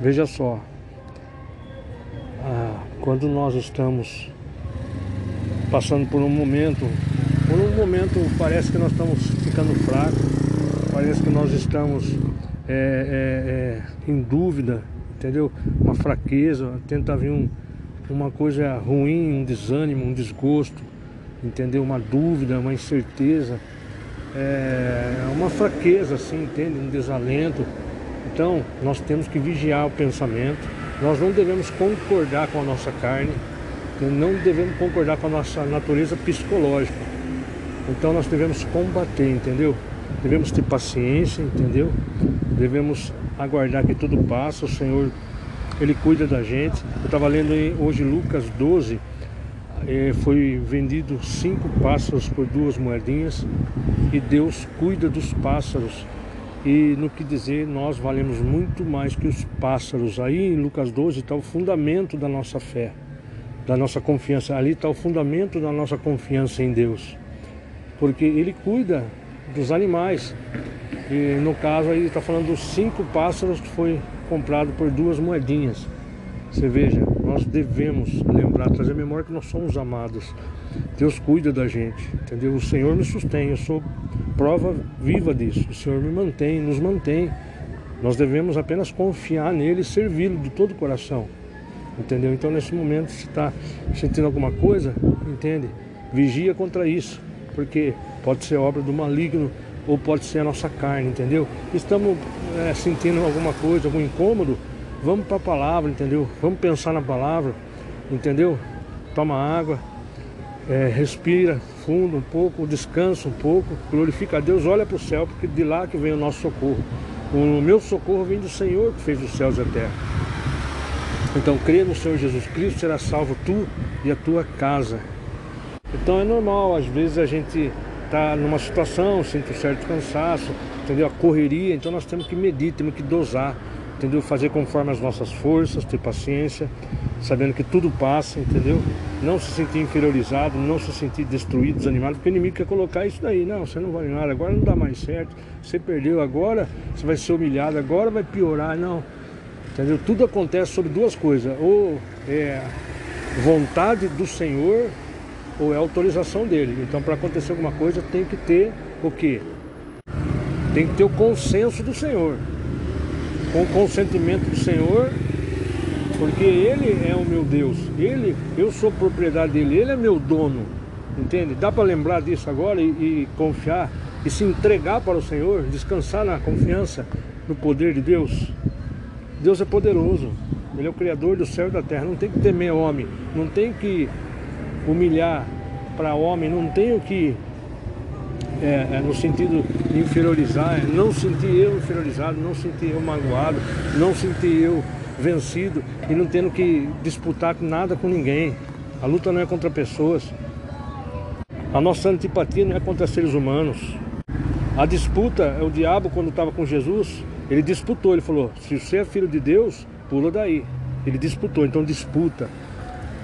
Veja só, ah, quando nós estamos passando por um momento, por um momento parece que nós estamos ficando fracos, parece que nós estamos é, é, é, em dúvida, entendeu? Uma fraqueza, tenta vir um, uma coisa ruim, um desânimo, um desgosto, entendeu? Uma dúvida, uma incerteza, é, uma fraqueza, assim, entende? Um desalento. Então, nós temos que vigiar o pensamento. Nós não devemos concordar com a nossa carne, não devemos concordar com a nossa natureza psicológica. Então, nós devemos combater, entendeu? Devemos ter paciência, entendeu? Devemos aguardar que tudo passa. O Senhor, Ele cuida da gente. Eu estava lendo hoje Lucas 12. Eh, foi vendido cinco pássaros por duas moedinhas e Deus cuida dos pássaros e no que dizer, nós valemos muito mais que os pássaros. Aí em Lucas 12 está o fundamento da nossa fé, da nossa confiança. Ali está o fundamento da nossa confiança em Deus. Porque Ele cuida dos animais. E no caso aí está falando dos cinco pássaros que foi comprado por duas moedinhas. Você veja, nós devemos lembrar, trazer a memória que nós somos amados. Deus cuida da gente, entendeu? O Senhor me sustém, eu sou prova viva disso. O Senhor me mantém, nos mantém. Nós devemos apenas confiar nele e servi-lo de todo o coração. Entendeu? Então nesse momento se está sentindo alguma coisa, entende? Vigia contra isso, porque pode ser obra do maligno ou pode ser a nossa carne, entendeu? Estamos é, sentindo alguma coisa, algum incômodo, Vamos para a palavra, entendeu? Vamos pensar na palavra, entendeu? Toma água, é, respira fundo um pouco, descansa um pouco, glorifica a Deus, olha para o céu, porque de lá que vem o nosso socorro. O meu socorro vem do Senhor que fez os céus e a terra. Então, crê no Senhor Jesus Cristo, será salvo tu e a tua casa. Então é normal, às vezes a gente está numa situação, sente um certo cansaço, entendeu? A correria, então nós temos que medir, temos que dosar entendeu? Fazer conforme as nossas forças, ter paciência, sabendo que tudo passa, entendeu? Não se sentir inferiorizado, não se sentir destruído, desanimado, porque o inimigo quer colocar isso daí. Não, você não vai nada, agora não dá mais certo, você perdeu, agora você vai ser humilhado, agora vai piorar, não. Entendeu? Tudo acontece sobre duas coisas, ou é vontade do Senhor ou é autorização dele. Então para acontecer alguma coisa tem que ter o quê? Tem que ter o consenso do Senhor com o consentimento do Senhor, porque Ele é o meu Deus, Ele, eu sou propriedade dele, Ele é meu dono, entende? Dá para lembrar disso agora e, e confiar e se entregar para o Senhor, descansar na confiança no poder de Deus. Deus é poderoso, Ele é o Criador do céu e da terra, não tem que temer homem, não tem que humilhar para homem, não tenho que é, é, no sentido inferiorizar, não sentir eu inferiorizado, não sentir eu magoado, não sentir eu vencido e não tendo que disputar nada com ninguém. A luta não é contra pessoas. A nossa antipatia não é contra seres humanos. A disputa é o diabo quando estava com Jesus, ele disputou, ele falou: "Se você é filho de Deus, pula daí". Ele disputou, então disputa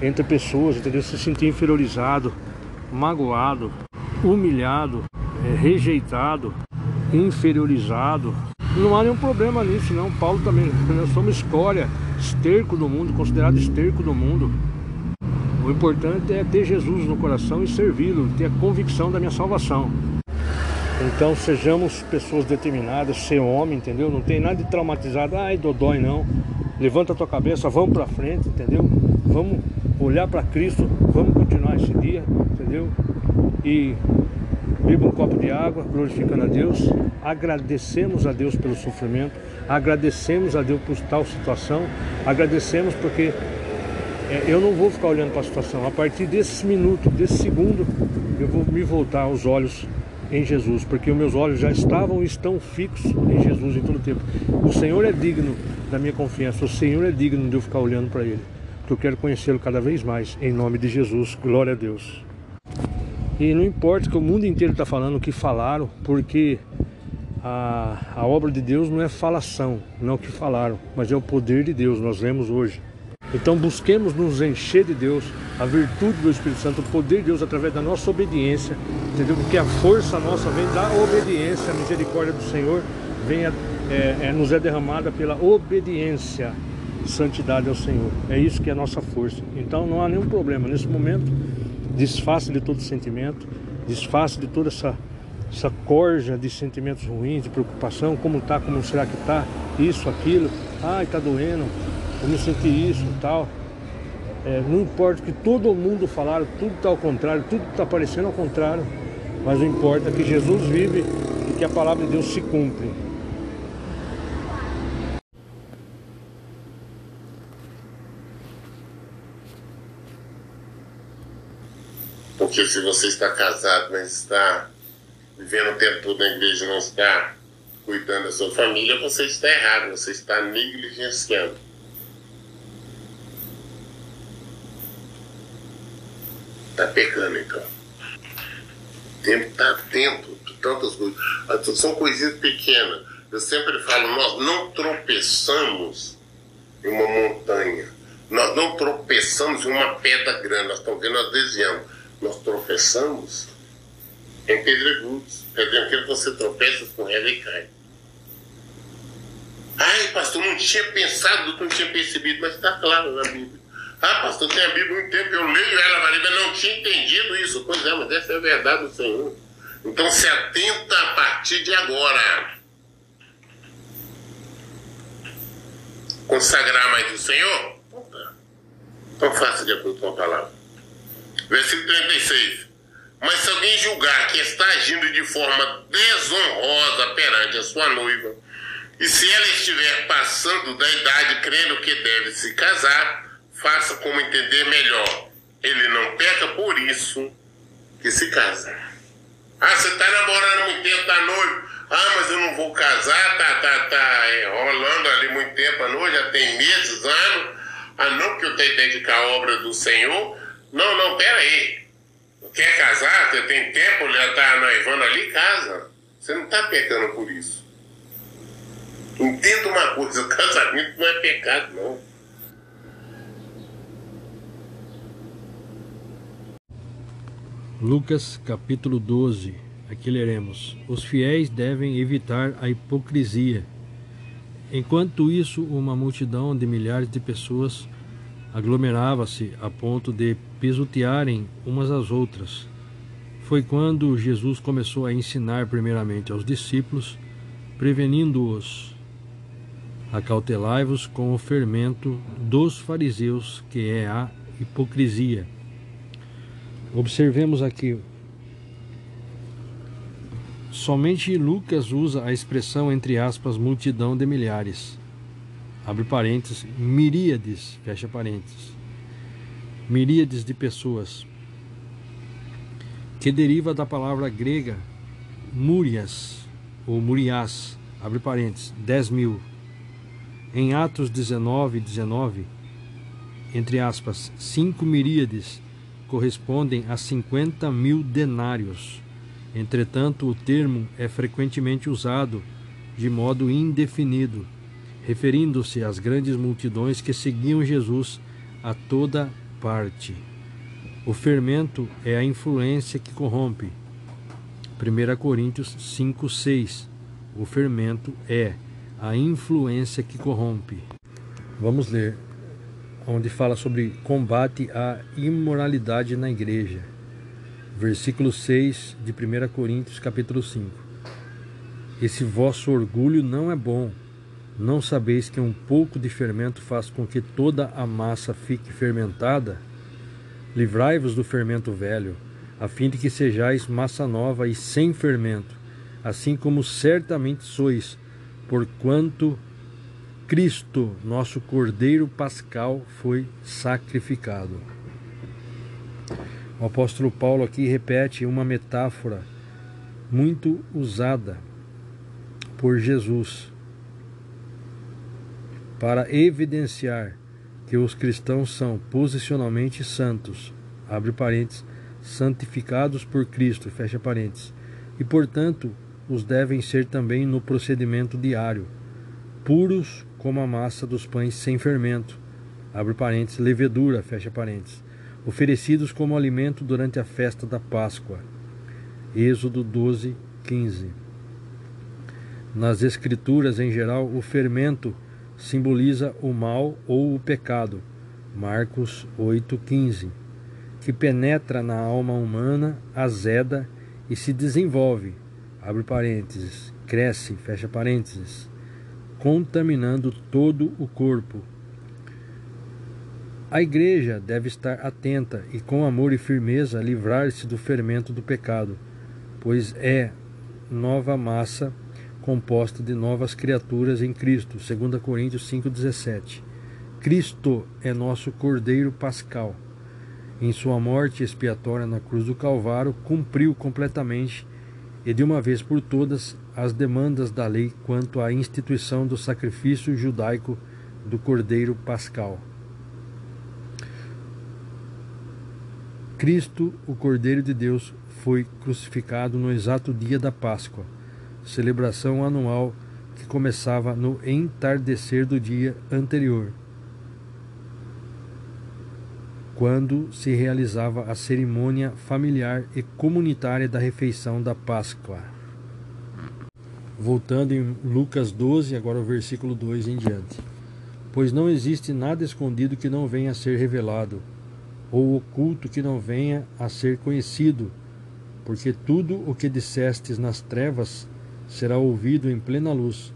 entre pessoas, entendeu? Se sentir inferiorizado, magoado, humilhado, é, rejeitado, inferiorizado. Não há nenhum problema nisso, não. Paulo também, nós somos escória, esterco do mundo, considerado esterco do mundo. O importante é ter Jesus no coração e servi-lo, ter a convicção da minha salvação. Então sejamos pessoas determinadas, ser homem, entendeu? Não tem nada de traumatizado, ai dodói não. Levanta a tua cabeça, vamos para frente, entendeu? Vamos olhar para Cristo, vamos continuar esse dia, entendeu? E beba um copo de água, glorificando a Deus, agradecemos a Deus pelo sofrimento, agradecemos a Deus por tal situação, agradecemos porque é, eu não vou ficar olhando para a situação. A partir desse minuto, desse segundo, eu vou me voltar os olhos em Jesus, porque os meus olhos já estavam e estão fixos em Jesus em todo o tempo. O Senhor é digno da minha confiança, o Senhor é digno de eu ficar olhando para Ele, porque eu quero conhecê-lo cada vez mais, em nome de Jesus. Glória a Deus. E não importa que o mundo inteiro está falando o que falaram, porque a, a obra de Deus não é falação, não é o que falaram, mas é o poder de Deus, nós lemos hoje. Então busquemos nos encher de Deus, a virtude do Espírito Santo, o poder de Deus através da nossa obediência, entendeu? Porque a força nossa vem da obediência, a misericórdia do Senhor vem é, é, nos é derramada pela obediência santidade ao Senhor. É isso que é a nossa força. Então não há nenhum problema. Nesse momento, desfaça de todo sentimento, desfaça de toda essa, essa corja de sentimentos ruins, de preocupação, como tá, como será que tá, isso, aquilo, ai, tá doendo, eu me senti isso tal. É, não importa que todo mundo falaram, tudo está ao contrário, tudo está parecendo ao contrário, mas o importa é que Jesus vive e que a palavra de Deus se cumpre. Porque se você está casado, mas está vivendo o tempo todo na igreja e não está cuidando da sua família, você está errado, você está negligenciando. Está pecando então. O tempo está atento de tantas coisas. São coisinhas pequenas. Eu sempre falo, nós não tropeçamos em uma montanha. Nós não tropeçamos em uma pedra grande. Nós estamos vendo, nós desviamos nós tropeçamos em pedregulhos. Pedrinho, que você tropeça, escorrega e cai. Ai, pastor, não tinha pensado, não tinha percebido, mas está claro na Bíblia. Ah, pastor, tem a Bíblia um tempo, eu leio ela, mas não tinha entendido isso. Pois é, mas essa é a verdade do Senhor. Então se atenta a partir de agora. Consagrar mais o Senhor? Então faça de acordo com a palavra. Versículo 36. Mas se alguém julgar que está agindo de forma desonrosa perante a sua noiva, e se ela estiver passando da idade crendo que deve se casar, faça como entender melhor. Ele não peca por isso que se casa. Ah, você está namorando muito tempo, está noivo. Ah, mas eu não vou casar, tá, tá, tá é, rolando ali muito tempo a noiva, já tem meses, anos. Ah, não, que eu tenho que dedicar a obra do Senhor. Não, não, pera aí. Quer casar? Você tem tempo, já está noivando ali, casa. Você não está pecando por isso. Entenda uma coisa, o casamento não é pecado, não. Lucas capítulo 12. Aqui leremos: Os fiéis devem evitar a hipocrisia. Enquanto isso, uma multidão de milhares de pessoas aglomerava-se a ponto de pisotearem umas às outras. Foi quando Jesus começou a ensinar primeiramente aos discípulos, prevenindo-os: Acautelai-vos com o fermento dos fariseus, que é a hipocrisia. Observemos aqui. Somente Lucas usa a expressão entre aspas multidão de milhares abre parênteses, miríades, fecha parênteses, miríades de pessoas, que deriva da palavra grega múrias, ou muriás, abre parênteses, 10 mil. Em Atos 19, 19, entre aspas, cinco miríades correspondem a 50 mil denários. Entretanto, o termo é frequentemente usado de modo indefinido referindo-se às grandes multidões que seguiam Jesus a toda parte. O fermento é a influência que corrompe. 1 Coríntios 5:6. O fermento é a influência que corrompe. Vamos ler onde fala sobre combate à imoralidade na igreja. Versículo 6 de 1 Coríntios capítulo 5. Esse vosso orgulho não é bom não sabeis que um pouco de fermento faz com que toda a massa fique fermentada? Livrai-vos do fermento velho, a fim de que sejais massa nova e sem fermento, assim como certamente sois, porquanto Cristo, nosso Cordeiro Pascal, foi sacrificado. O apóstolo Paulo aqui repete uma metáfora muito usada por Jesus para evidenciar que os cristãos são posicionalmente santos, abre parênteses, santificados por Cristo, fecha parênteses, e portanto os devem ser também no procedimento diário, puros como a massa dos pães sem fermento, abre parênteses, levedura, fecha parênteses, oferecidos como alimento durante a festa da Páscoa. Êxodo 12, 15. Nas Escrituras, em geral, o fermento simboliza o mal ou o pecado. Marcos 8,15 que penetra na alma humana, azeda e se desenvolve, abre parênteses, cresce, fecha parênteses, contaminando todo o corpo. A igreja deve estar atenta e com amor e firmeza livrar-se do fermento do pecado, pois é nova massa composta de novas criaturas em Cristo, 2 Coríntios 5:17. Cristo é nosso Cordeiro Pascal em sua morte expiatória na cruz do Calvário, cumpriu completamente e de uma vez por todas as demandas da lei quanto à instituição do sacrifício judaico do Cordeiro Pascal. Cristo, o Cordeiro de Deus, foi crucificado no exato dia da Páscoa, celebração anual que começava no entardecer do dia anterior quando se realizava a cerimônia familiar e comunitária da refeição da Páscoa. Voltando em Lucas 12, agora o versículo 2 em diante. Pois não existe nada escondido que não venha a ser revelado, ou oculto que não venha a ser conhecido, porque tudo o que dissestes nas trevas será ouvido em plena luz,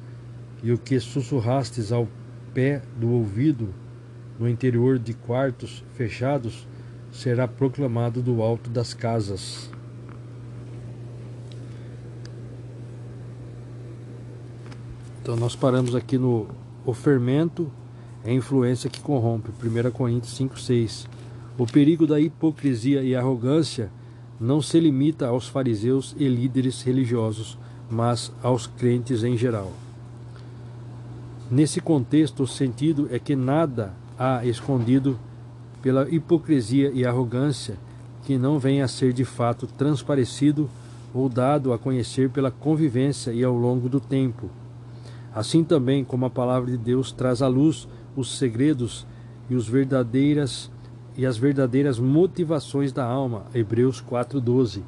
e o que sussurrastes ao pé do ouvido no interior de quartos fechados será proclamado do alto das casas. Então nós paramos aqui no o fermento é a influência que corrompe, 1 Coríntios 5:6. O perigo da hipocrisia e arrogância não se limita aos fariseus e líderes religiosos, mas aos crentes em geral. Nesse contexto, o sentido é que nada há escondido pela hipocrisia e arrogância que não vem a ser de fato transparecido ou dado a conhecer pela convivência e ao longo do tempo. Assim também como a palavra de Deus traz à luz os segredos e os verdadeiras e as verdadeiras motivações da alma. Hebreus 4:12.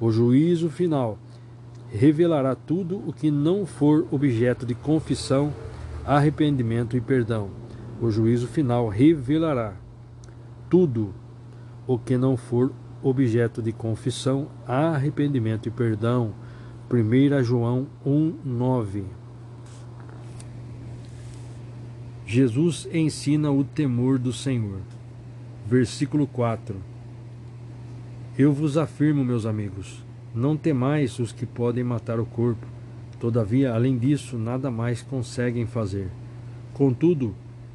O juízo final revelará tudo o que não for objeto de confissão, arrependimento e perdão o juízo final revelará tudo o que não for objeto de confissão, arrependimento e perdão. 1 João 1:9. Jesus ensina o temor do Senhor. Versículo 4. Eu vos afirmo, meus amigos, não temais os que podem matar o corpo. Todavia, além disso, nada mais conseguem fazer. Contudo,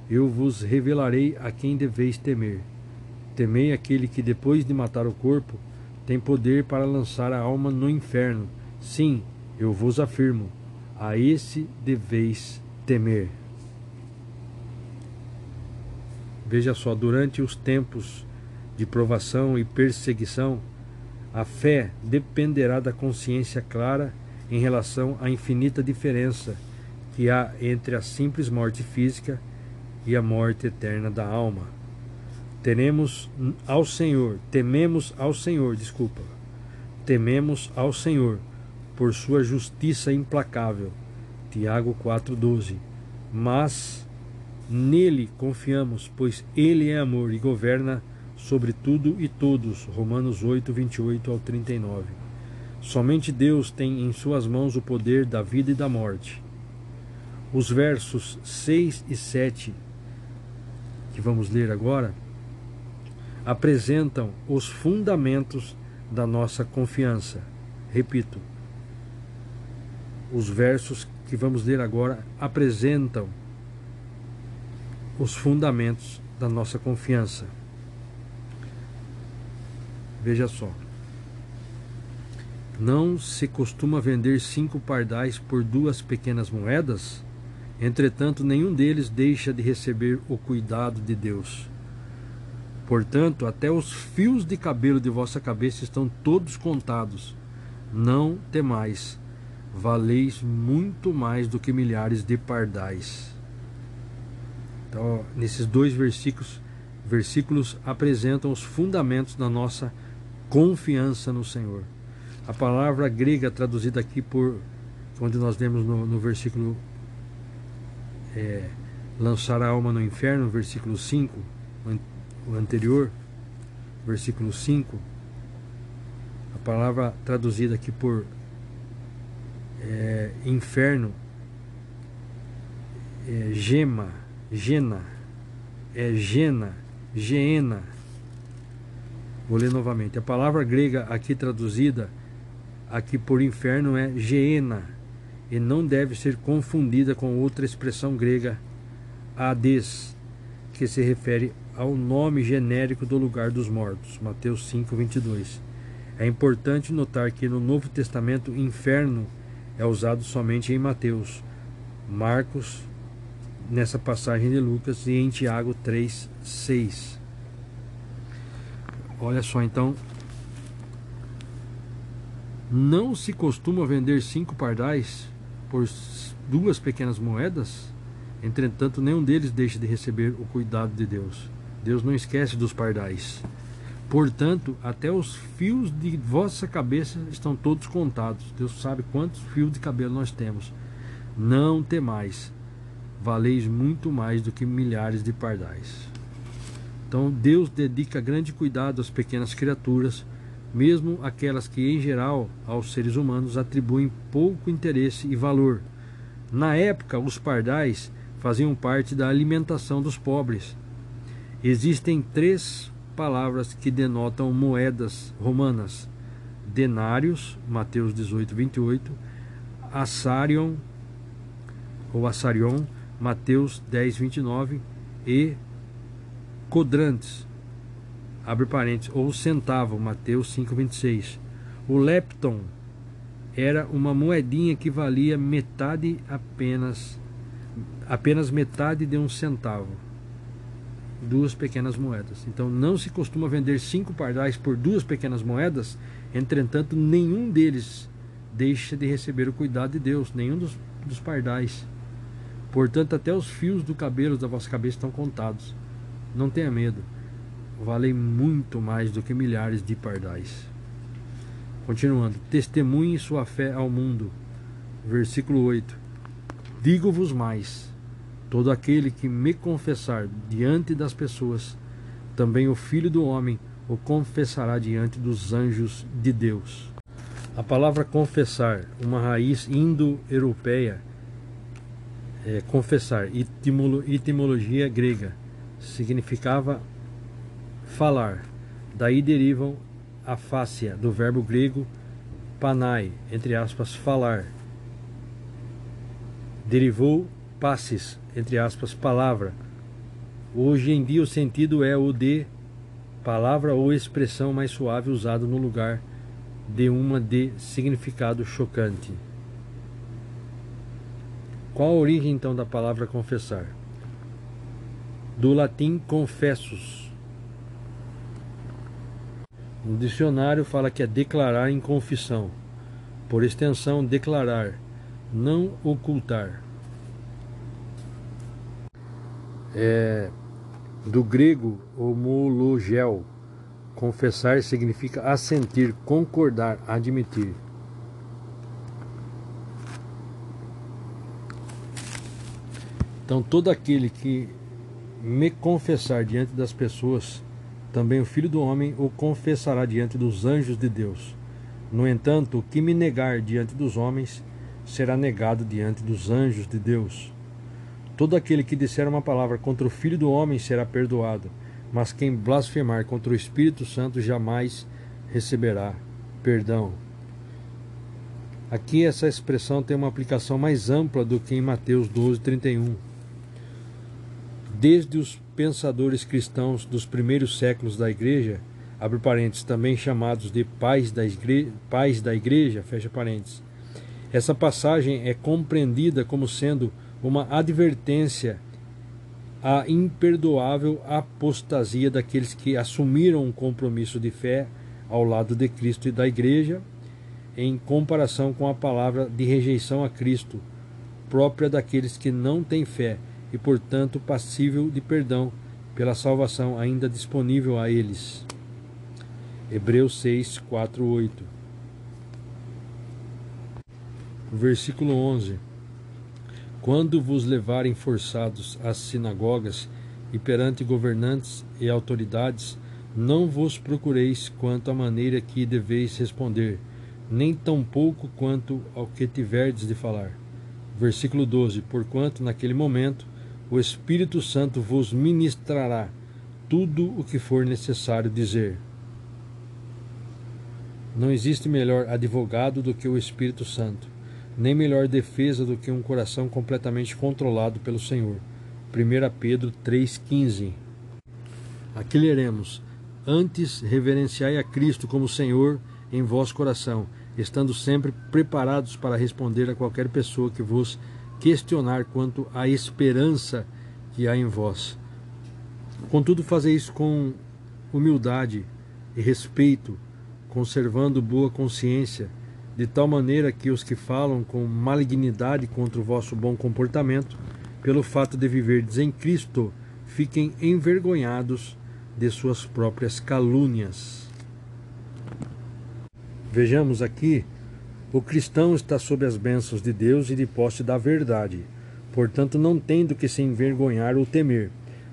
eu vos revelarei a quem deveis temer. Temei aquele que, depois de matar o corpo, tem poder para lançar a alma no inferno. Sim, eu vos afirmo, a esse deveis temer. Veja só, durante os tempos de provação e perseguição, a fé dependerá da consciência clara em relação à infinita diferença que há entre a simples morte física e a morte eterna da alma. Teremos ao Senhor, tememos ao Senhor, desculpa. Tememos ao Senhor por sua justiça implacável. Tiago 4:12. Mas nele confiamos, pois ele é amor e governa sobre tudo e todos. Romanos 8:28 ao 39. Somente Deus tem em suas mãos o poder da vida e da morte. Os versos 6 e 7 que vamos ler agora, apresentam os fundamentos da nossa confiança. Repito, os versos que vamos ler agora apresentam os fundamentos da nossa confiança. Veja só. Não se costuma vender cinco pardais por duas pequenas moedas? Entretanto, nenhum deles deixa de receber o cuidado de Deus. Portanto, até os fios de cabelo de vossa cabeça estão todos contados. Não temais, valeis muito mais do que milhares de pardais. Então, nesses dois versículos, versículos apresentam os fundamentos da nossa confiança no Senhor. A palavra grega traduzida aqui por quando nós lemos no, no versículo é, lançar a alma no inferno, versículo 5, o anterior, versículo 5, a palavra traduzida aqui por é, inferno é gema, gena, é gena, geena. Vou ler novamente. A palavra grega aqui traduzida aqui por inferno é geena e não deve ser confundida com outra expressão grega, Hades, que se refere ao nome genérico do lugar dos mortos, Mateus 5, 22. É importante notar que no Novo Testamento, inferno é usado somente em Mateus, Marcos, nessa passagem de Lucas e em Tiago 3, 6. Olha só, então, não se costuma vender cinco pardais por duas pequenas moedas? Entretanto, nenhum deles deixa de receber o cuidado de Deus. Deus não esquece dos pardais. Portanto, até os fios de vossa cabeça estão todos contados. Deus sabe quantos fios de cabelo nós temos. Não temais, valeis muito mais do que milhares de pardais. Então, Deus dedica grande cuidado às pequenas criaturas, mesmo aquelas que, em geral, aos seres humanos atribuem pouco interesse e valor. Na época, os pardais faziam parte da alimentação dos pobres Existem três palavras que denotam moedas romanas: denários, Mateus 18, 28, assarion, ou assarion, Mateus 10, 29, e quadrantes, abre parênteses, ou centavo, Mateus 5, 26. O lepton era uma moedinha que valia metade apenas, apenas metade de um centavo duas pequenas moedas. Então não se costuma vender cinco pardais por duas pequenas moedas, entretanto, nenhum deles deixa de receber o cuidado de Deus, nenhum dos, dos pardais. Portanto, até os fios do cabelo da vossa cabeça estão contados. Não tenha medo, valem muito mais do que milhares de pardais. Continuando, testemunhe sua fé ao mundo. Versículo 8: Digo-vos mais Todo aquele que me confessar diante das pessoas, também o Filho do Homem o confessará diante dos anjos de Deus. A palavra confessar, uma raiz indo-europeia, é, confessar, etimolo, etimologia grega, significava falar. Daí derivam a fácia do verbo grego panai, entre aspas, falar. Derivou passes, entre aspas, palavra. Hoje em dia o sentido é o de palavra ou expressão mais suave usado no lugar de uma de significado chocante. Qual a origem então da palavra confessar? Do latim confessus. No dicionário fala que é declarar em confissão. Por extensão, declarar, não ocultar. é, do grego homologel. Confessar significa assentir, concordar, admitir. Então, todo aquele que me confessar diante das pessoas, também o Filho do Homem o confessará diante dos anjos de Deus. No entanto, o que me negar diante dos homens será negado diante dos anjos de Deus. Todo aquele que disser uma palavra contra o Filho do Homem será perdoado, mas quem blasfemar contra o Espírito Santo jamais receberá perdão. Aqui essa expressão tem uma aplicação mais ampla do que em Mateus 12, 31. Desde os pensadores cristãos dos primeiros séculos da igreja, abre parênteses, também chamados de pais da, igreja, pais da igreja, fecha parênteses, essa passagem é compreendida como sendo uma advertência à imperdoável apostasia daqueles que assumiram um compromisso de fé ao lado de Cristo e da Igreja, em comparação com a palavra de rejeição a Cristo, própria daqueles que não têm fé e, portanto, passível de perdão pela salvação ainda disponível a eles. Hebreus 6, 4, 8. Versículo 11: Quando vos levarem forçados às sinagogas e perante governantes e autoridades, não vos procureis quanto à maneira que deveis responder, nem tampouco quanto ao que tiverdes de falar. Versículo 12: Porquanto naquele momento o Espírito Santo vos ministrará tudo o que for necessário dizer. Não existe melhor advogado do que o Espírito Santo, nem melhor defesa do que um coração completamente controlado pelo Senhor. 1 Pedro 3,15 Aqui leremos: Antes reverenciai a Cristo como Senhor em vosso coração, estando sempre preparados para responder a qualquer pessoa que vos questionar quanto à esperança que há em vós. Contudo, fazei isso com humildade e respeito conservando boa consciência, de tal maneira que os que falam com malignidade contra o vosso bom comportamento, pelo fato de viverdes em Cristo, fiquem envergonhados de suas próprias calúnias. Vejamos aqui, o cristão está sob as bênçãos de Deus e de posse da verdade, portanto não tendo que se envergonhar ou temer.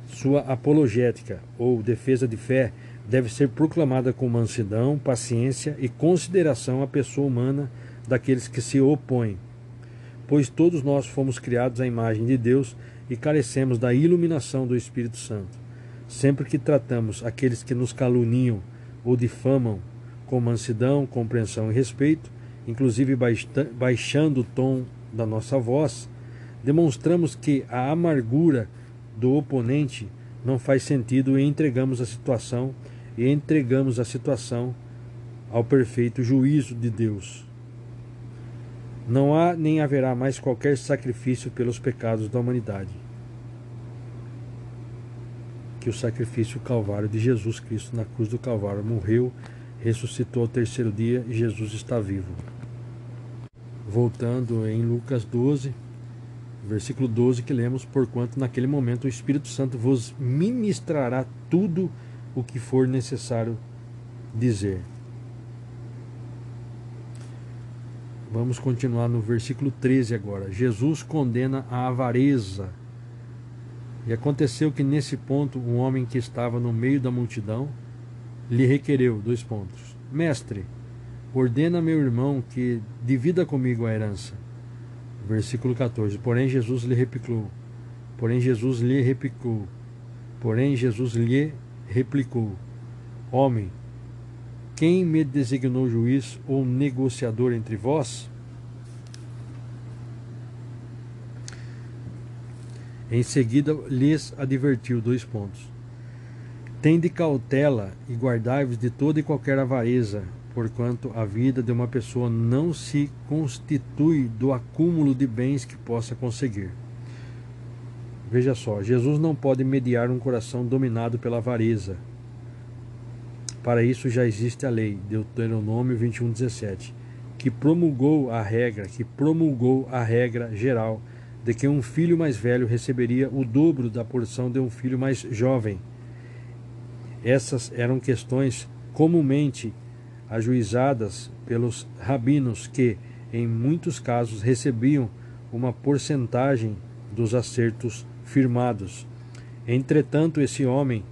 Sua apologética ou defesa de fé deve ser proclamada com mansidão, paciência e consideração à pessoa humana daqueles que se opõem. Pois todos nós fomos criados à imagem de Deus e carecemos da iluminação do Espírito Santo. Sempre que tratamos aqueles que nos caluniam ou difamam com mansidão, compreensão e respeito, inclusive baixando o tom da nossa voz, demonstramos que a amargura do oponente não faz sentido e entregamos a situação e entregamos a situação ao perfeito juízo de Deus. Não há nem haverá mais qualquer sacrifício pelos pecados da humanidade. Que o sacrifício calvário de Jesus Cristo na cruz do Calvário morreu, ressuscitou ao terceiro dia e Jesus está vivo. Voltando em Lucas 12, versículo 12, que lemos: Porquanto naquele momento o Espírito Santo vos ministrará tudo o que for necessário dizer. Vamos continuar no versículo 13 agora. Jesus condena a avareza. E aconteceu que nesse ponto um homem que estava no meio da multidão lhe requereu dois pontos. Mestre, ordena meu irmão que divida comigo a herança. Versículo 14. Porém Jesus lhe replicou. Porém Jesus lhe replicou. Porém Jesus lhe replicou: Homem, quem me designou juiz ou negociador entre vós? Em seguida lhes advertiu dois pontos. Tende cautela e guardai-vos de toda e qualquer avareza, porquanto a vida de uma pessoa não se constitui do acúmulo de bens que possa conseguir. Veja só, Jesus não pode mediar um coração dominado pela avareza. Para isso já existe a lei, Deuteronômio 21:17, que promulgou a regra, que promulgou a regra geral de que um filho mais velho receberia o dobro da porção de um filho mais jovem. Essas eram questões comumente ajuizadas pelos rabinos que, em muitos casos, recebiam uma porcentagem dos acertos firmados. Entretanto, esse homem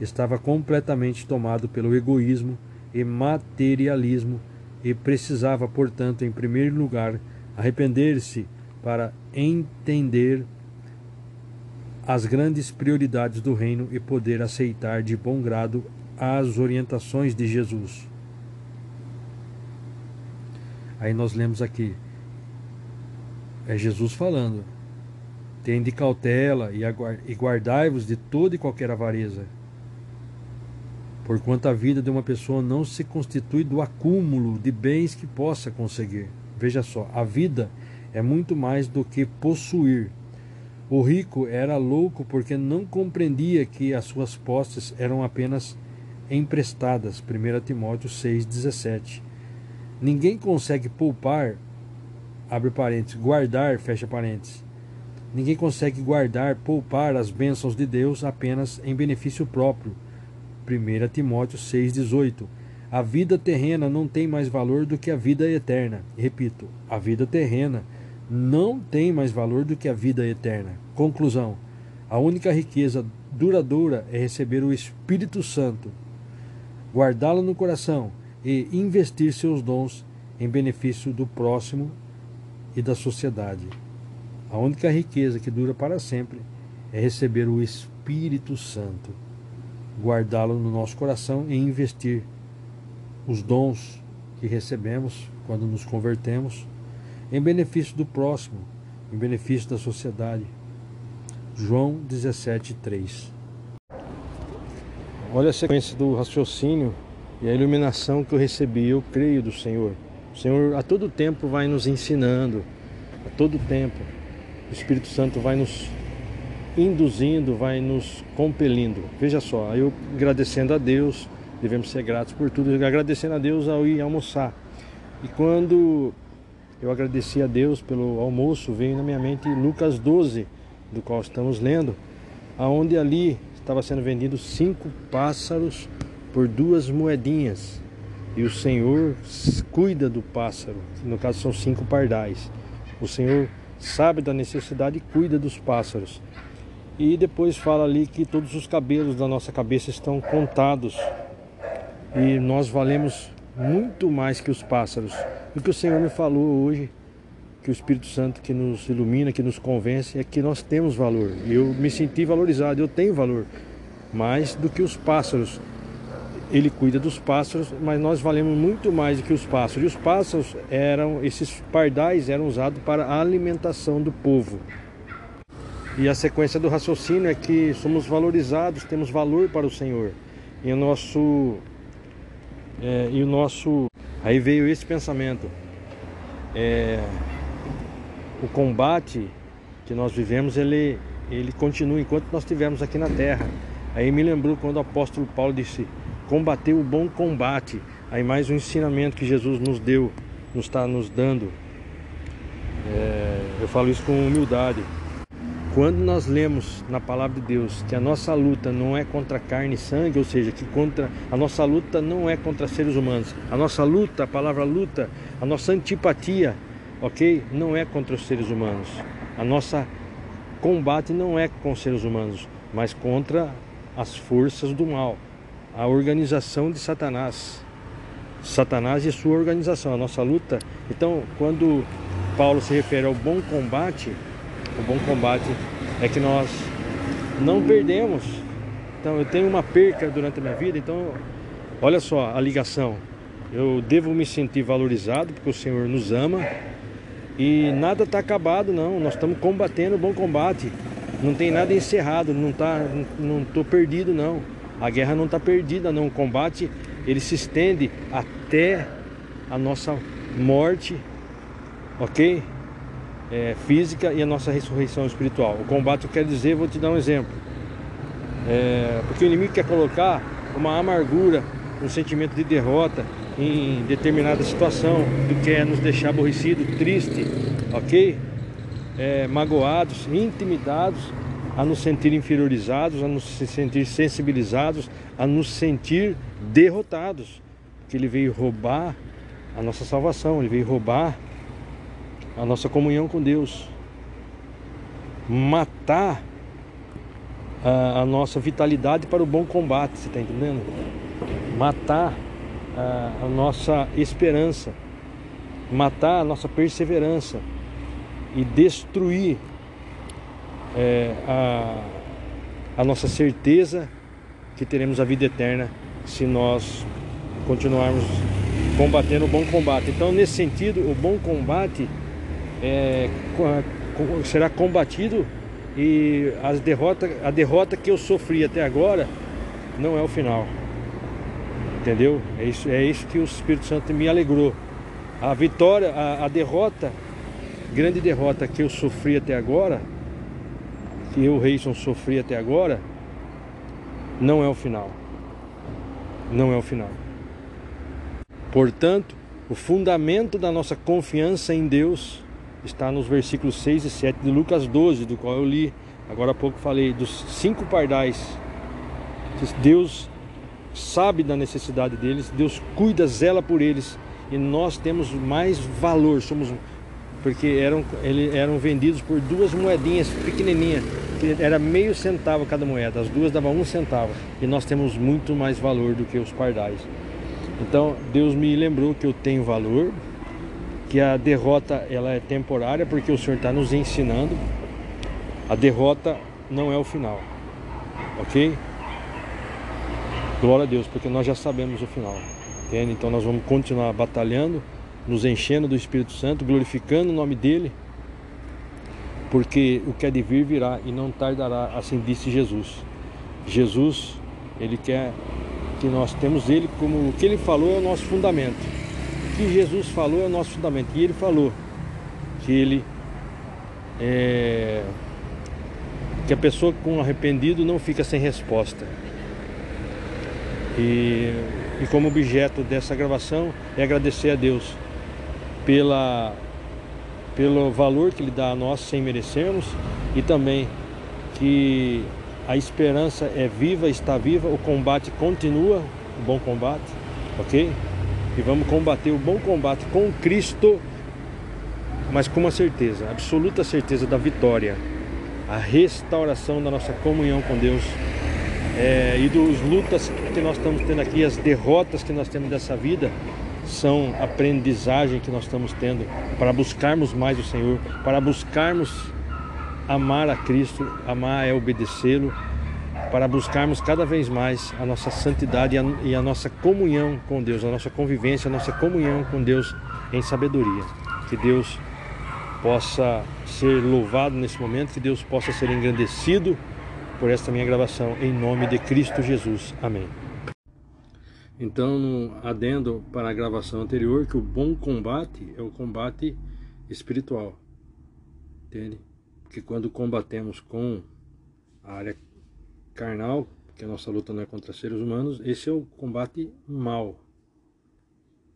estava completamente tomado pelo egoísmo e materialismo e precisava, portanto, em primeiro lugar, arrepender-se para entender as grandes prioridades do reino e poder aceitar de bom grado as orientações de Jesus. Aí nós lemos aqui, é Jesus falando: Tende cautela e guardai-vos de toda e qualquer avareza. Porquanto a vida de uma pessoa não se constitui do acúmulo de bens que possa conseguir. Veja só, a vida é muito mais do que possuir. O rico era louco porque não compreendia que as suas posses eram apenas emprestadas. 1 Timóteo 6,17. Ninguém consegue poupar, abre parênteses, guardar, fecha parênteses, Ninguém consegue guardar, poupar as bênçãos de Deus apenas em benefício próprio. 1 Timóteo 6,18 A vida terrena não tem mais valor do que a vida eterna. Repito, a vida terrena não tem mais valor do que a vida eterna. Conclusão: a única riqueza duradoura é receber o Espírito Santo, guardá-lo no coração e investir seus dons em benefício do próximo e da sociedade. A única riqueza que dura para sempre é receber o Espírito Santo, guardá-lo no nosso coração e investir os dons que recebemos quando nos convertemos em benefício do próximo, em benefício da sociedade. João 17, 3. Olha a sequência do raciocínio e a iluminação que eu recebi, eu creio do Senhor. O Senhor a todo tempo vai nos ensinando, a todo tempo. O Espírito Santo vai nos induzindo, vai nos compelindo. Veja só, eu agradecendo a Deus, devemos ser gratos por tudo, agradecendo a Deus ao ir almoçar. E quando eu agradeci a Deus pelo almoço, veio na minha mente Lucas 12, do qual estamos lendo, aonde ali estava sendo vendido cinco pássaros por duas moedinhas. E o Senhor cuida do pássaro, no caso são cinco pardais. O Senhor sabe da necessidade e cuida dos pássaros. E depois fala ali que todos os cabelos da nossa cabeça estão contados. E nós valemos muito mais que os pássaros. O que o Senhor me falou hoje, que o Espírito Santo que nos ilumina, que nos convence, é que nós temos valor. Eu me senti valorizado, eu tenho valor, mais do que os pássaros. Ele cuida dos pássaros, mas nós valemos muito mais do que os pássaros. E os pássaros eram, esses pardais eram usados para a alimentação do povo. E a sequência do raciocínio é que somos valorizados, temos valor para o Senhor. E o nosso é, e o nosso. Aí veio esse pensamento. É, o combate que nós vivemos, ele, ele continua enquanto nós estivermos aqui na terra. Aí me lembrou quando o apóstolo Paulo disse: combater o bom combate. Aí mais um ensinamento que Jesus nos deu, nos está nos dando. É, eu falo isso com humildade. Quando nós lemos na palavra de Deus que a nossa luta não é contra carne e sangue, ou seja, que contra a nossa luta não é contra seres humanos. A nossa luta, a palavra luta, a nossa antipatia, OK? Não é contra os seres humanos. A nossa combate não é com os seres humanos, mas contra as forças do mal, a organização de Satanás. Satanás e sua organização, a nossa luta. Então, quando Paulo se refere ao bom combate, o bom combate é que nós não perdemos. Então eu tenho uma perca durante a minha vida, então olha só a ligação. Eu devo me sentir valorizado porque o Senhor nos ama e nada está acabado não. Nós estamos combatendo o bom combate. Não tem nada encerrado, não tá, não estou perdido não. A guerra não está perdida não. O combate ele se estende até a nossa morte, ok? é, física e a nossa ressurreição espiritual. O combate, eu quero dizer, vou te dar um exemplo. É, porque o inimigo quer colocar uma amargura, um sentimento de derrota em determinada situação, que é nos deixar aborrecido, triste, ok? É, magoados, intimidados, a nos sentir inferiorizados, a nos sentir sensibilizados, a nos sentir derrotados. Que ele veio roubar a nossa salvação, ele veio roubar a nossa comunhão com Deus, matar a, a nossa vitalidade para o bom combate, você está entendendo? Matar a, a nossa esperança, matar a nossa perseverança e destruir é, a, a nossa certeza que teremos a vida eterna se nós continuarmos combatendo o bom combate. Então, nesse sentido, o bom combate é, será combatido e as derrota, a derrota que eu sofri até agora não é o final. Entendeu? É isso, é isso que o Espírito Santo me alegrou. A vitória, a, a derrota, grande derrota que eu sofri até agora, que eu, Reison, sofri até agora, não é o final. Não é o final. Portanto, o fundamento da nossa confiança em Deus está nos versículos 6 e 7 de Lucas 12, do qual eu li agora há pouco falei, dos cinco pardais. Deus sabe da necessidade deles, Deus cuida, zela por eles e nós temos mais valor, somos porque eram, ele, eram vendidos por duas moedinhas pequenininhas, que era meio centavo cada moeda, as duas davam um centavo e nós temos muito mais valor do que os pardais. Então Deus me lembrou que eu tenho valor, que a derrota ela é temporária porque o Senhor está nos ensinando. A derrota não é o final, ok? Glória a Deus, porque nós já sabemos o final. Entende? Então nós vamos continuar batalhando, nos enchendo do Espírito Santo, glorificando o nome dele, porque o que é de vir virá e não tardará, assim disse Jesus. Jesus, ele quer que nós temos ele como o que ele falou é o nosso fundamento. O que Jesus falou é o nosso fundamento. E ele falou que ele é, que a pessoa com arrependido não fica sem resposta. E, e como objeto dessa gravação é agradecer a Deus pela, pelo valor que Ele dá a nós sem merecermos e também que a esperança é viva, está viva, o combate continua, o bom combate, ok? E vamos combater o bom combate com Cristo, mas com uma certeza, absoluta certeza da vitória, a restauração da nossa comunhão com Deus é, e dos lutas que nós estamos tendo aqui, as derrotas que nós temos dessa vida, são aprendizagem que nós estamos tendo para buscarmos mais o Senhor, para buscarmos amar a Cristo, amar é obedecê-lo, para buscarmos cada vez mais a nossa santidade e a, e a, nossa comunhão com Deus, a nossa convivência, a nossa comunhão com Deus em sabedoria. Que Deus possa ser louvado nesse momento, que Deus possa ser engrandecido por esta minha gravação, em nome de Cristo Jesus. Amém. Então, adendo para a gravação anterior, que o bom combate é o combate espiritual. Entende? Porque quando combatemos com a área carnal, que a nossa luta não é contra seres humanos, esse é o combate mal.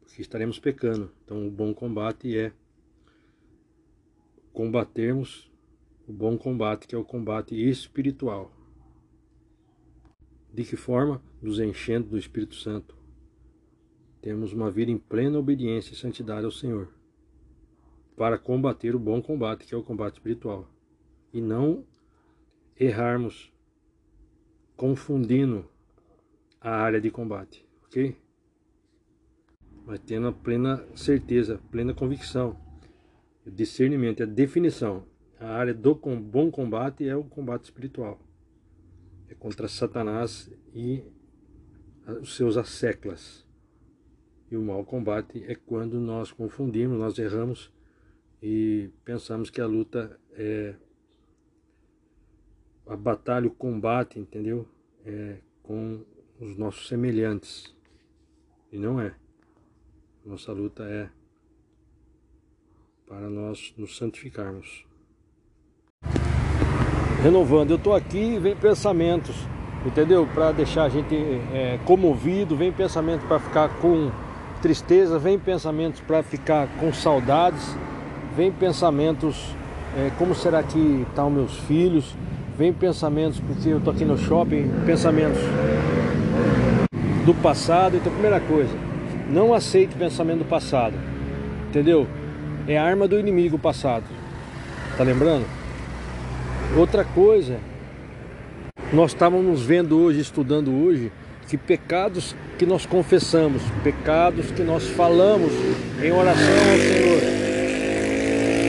Porque estaremos pecando. Então, o bom combate é combatermos o bom combate, que é o combate espiritual. De que forma? Nos enchendo do Espírito Santo. Temos uma vida em plena obediência e santidade ao Senhor. Para combater o bom combate, que é o combate espiritual. E não errarmos confundindo a área de combate, ok? Mas tendo a plena certeza, plena convicção, discernimento, a definição. A área do bom combate é o combate espiritual é contra Satanás e os seus asseclas. E o mau combate é quando nós confundimos, nós erramos e pensamos que a luta é a batalha, o combate, entendeu? É com os nossos semelhantes. E não é. Nossa luta é para nós nos santificarmos renovando. Eu estou aqui e vem pensamentos, entendeu? Para deixar a gente é, comovido, vem pensamentos para ficar com tristeza, vem pensamentos para ficar com saudades, vem pensamentos é, como será que estão meus filhos, vem pensamentos porque eu estou aqui no shopping, pensamentos do passado. Então, primeira coisa, não aceite pensamento do passado, entendeu? É arma do inimigo passado. Tá lembrando? Outra coisa, nós estávamos vendo hoje, estudando hoje, que pecados que nós confessamos, pecados que nós falamos em oração ao Senhor,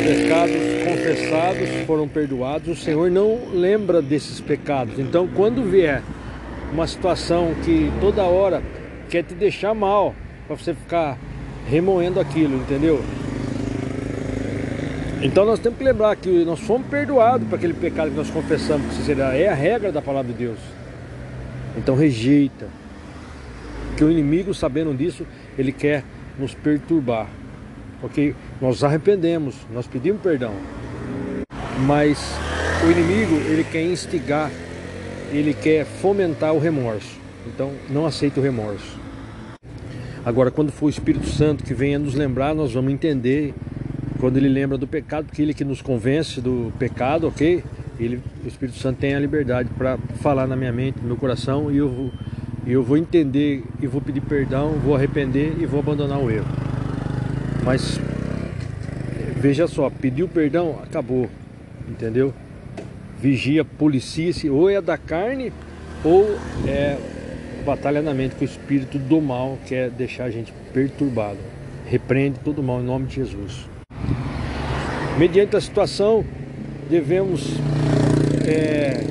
pecados confessados foram perdoados, o Senhor não lembra desses pecados. Então, quando vier uma situação que toda hora quer te deixar mal, para você ficar remoendo aquilo, entendeu? Então nós temos que lembrar que nós fomos perdoados para aquele pecado que nós confessamos, que é a regra da palavra de Deus. Então rejeita. Que o inimigo, sabendo disso, ele quer nos perturbar. Porque nós arrependemos, nós pedimos perdão. Mas o inimigo, ele quer instigar, ele quer fomentar o remorso. Então não aceita o remorso. Agora, quando for o Espírito Santo que venha nos lembrar, nós vamos entender quando ele lembra do pecado, porque ele que nos convence do pecado, ok? Ele, o Espírito Santo tem a liberdade para falar na minha mente, no meu coração, e eu, E eu vou entender e vou pedir perdão, vou arrepender e vou abandonar o erro. Mas veja só, pediu perdão, acabou. Entendeu? Vigia, policia-se, ou é da carne ou é batalha na mente com o espírito do mal que é deixar a gente perturbado. Repreende todo mal em nome de Jesus. Mediante a situação, devemos. É,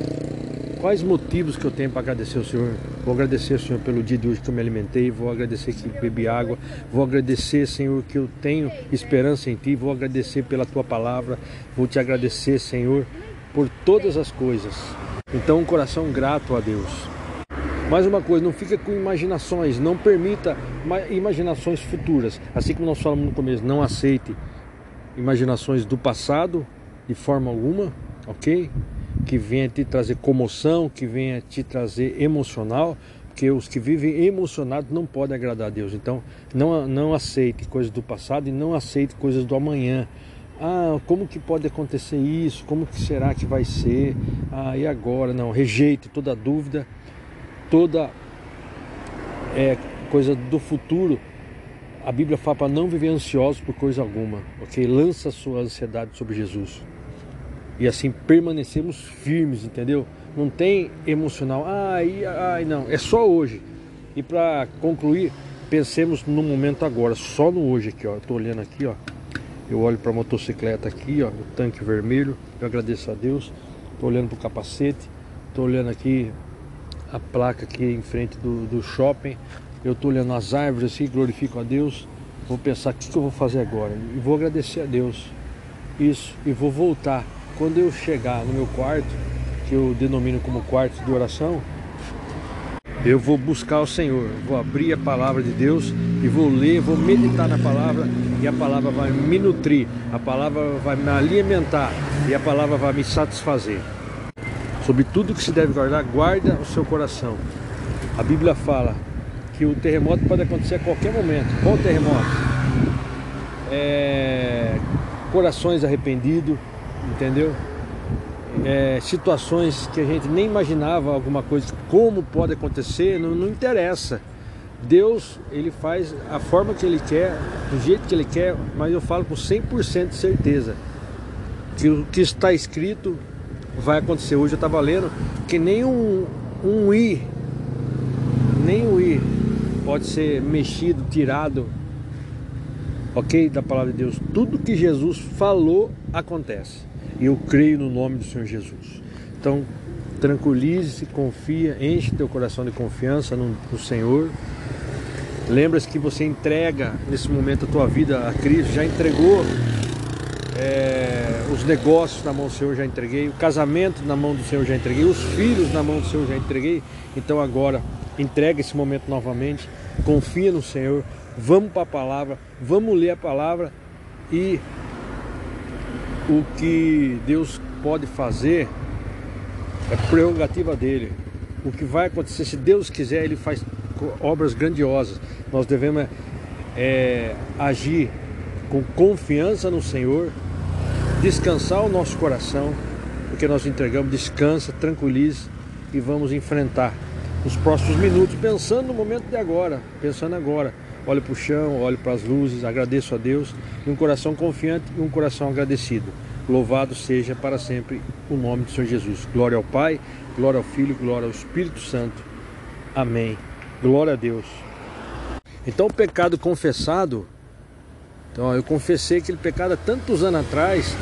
quais motivos que eu tenho para agradecer ao Senhor? Vou agradecer ao Senhor pelo dia de hoje que eu me alimentei, vou agradecer que bebi água, vou agradecer, Senhor, que eu tenho esperança em Ti, vou agradecer pela Tua palavra, vou te agradecer, Senhor, por todas as coisas. Então, um coração grato a Deus. Mais uma coisa, não fica com imaginações, não permita imaginações futuras. Assim como nós falamos no começo, não aceite imaginações do passado de forma alguma, ok? Que venha te trazer comoção, que venha te trazer emocional, porque os que vivem emocionados não podem agradar a Deus. Então, não, não aceite coisas do passado e não aceite coisas do amanhã. Ah, como que pode acontecer isso? Como que será que vai ser? Ah, e agora? Não, rejeite toda dúvida, toda é, coisa do futuro a Bíblia fala para não viver ansiosos por coisa alguma, ok? Lança a sua ansiedade sobre Jesus. E assim permanecemos firmes, entendeu? Não tem emocional, ai, ai, não, é só hoje. E para concluir, pensemos no momento agora, só no hoje aqui, ó. Eu tô olhando aqui, ó. Eu olho para a motocicleta aqui, ó, o tanque vermelho. Eu agradeço a Deus. Tô olhando para o capacete. Tô olhando aqui a placa aqui em frente do, do shopping eu estou olhando as árvores assim, glorifico a Deus, vou pensar o que, que eu vou fazer agora. E vou agradecer a Deus. Isso, e vou voltar. Quando eu chegar no meu quarto, que eu denomino como quarto de oração, eu vou buscar o Senhor, vou abrir a palavra de Deus e vou ler, vou meditar na palavra e a palavra vai me nutrir, a palavra vai me alimentar e a palavra vai me satisfazer. Sobre tudo que se deve guardar, guarda o seu coração. A Bíblia fala que o terremoto pode acontecer a qualquer momento. Qual terremoto? É, corações arrependidos, entendeu? É, situações que a gente nem imaginava alguma coisa, como pode acontecer, não, não interessa. Deus, ele faz a forma que ele quer, do jeito que ele quer, mas eu falo com 100% de certeza que o que está escrito vai acontecer. Hoje eu estava lendo que nem um, um i, nem um i pode ser mexido, tirado, ok? Da palavra de Deus. Tudo que Jesus falou acontece. E eu creio no nome do Senhor Jesus. Então, tranquilize-se, confia, enche teu coração de confiança no, no Senhor. Lembra-se que você entrega nesse momento a tua vida a Cristo, já entregou é, os negócios na mão do Senhor, já entreguei, o casamento na mão do Senhor, já entreguei, os filhos na mão do Senhor, já entreguei. Então agora entrega esse momento novamente, confia no Senhor, vamos para a palavra, vamos ler a palavra e o que Deus pode fazer é prerrogativa dele. O que vai acontecer, se Deus quiser, Ele faz obras grandiosas. Nós devemos é, agir com confiança no Senhor, descansar o nosso coração, porque nós entregamos, descansa, tranquilize e vamos enfrentar os próximos minutos, pensando no momento de agora, pensando agora. Olho para o chão, olho para as luzes, agradeço a Deus e um coração confiante e um coração agradecido. Louvado seja para sempre o nome do Senhor Jesus. Glória ao Pai, glória ao Filho, glória ao Espírito Santo. Amém. Glória a Deus. Então o pecado confessado, então eu confessei aquele pecado há tantos anos atrás,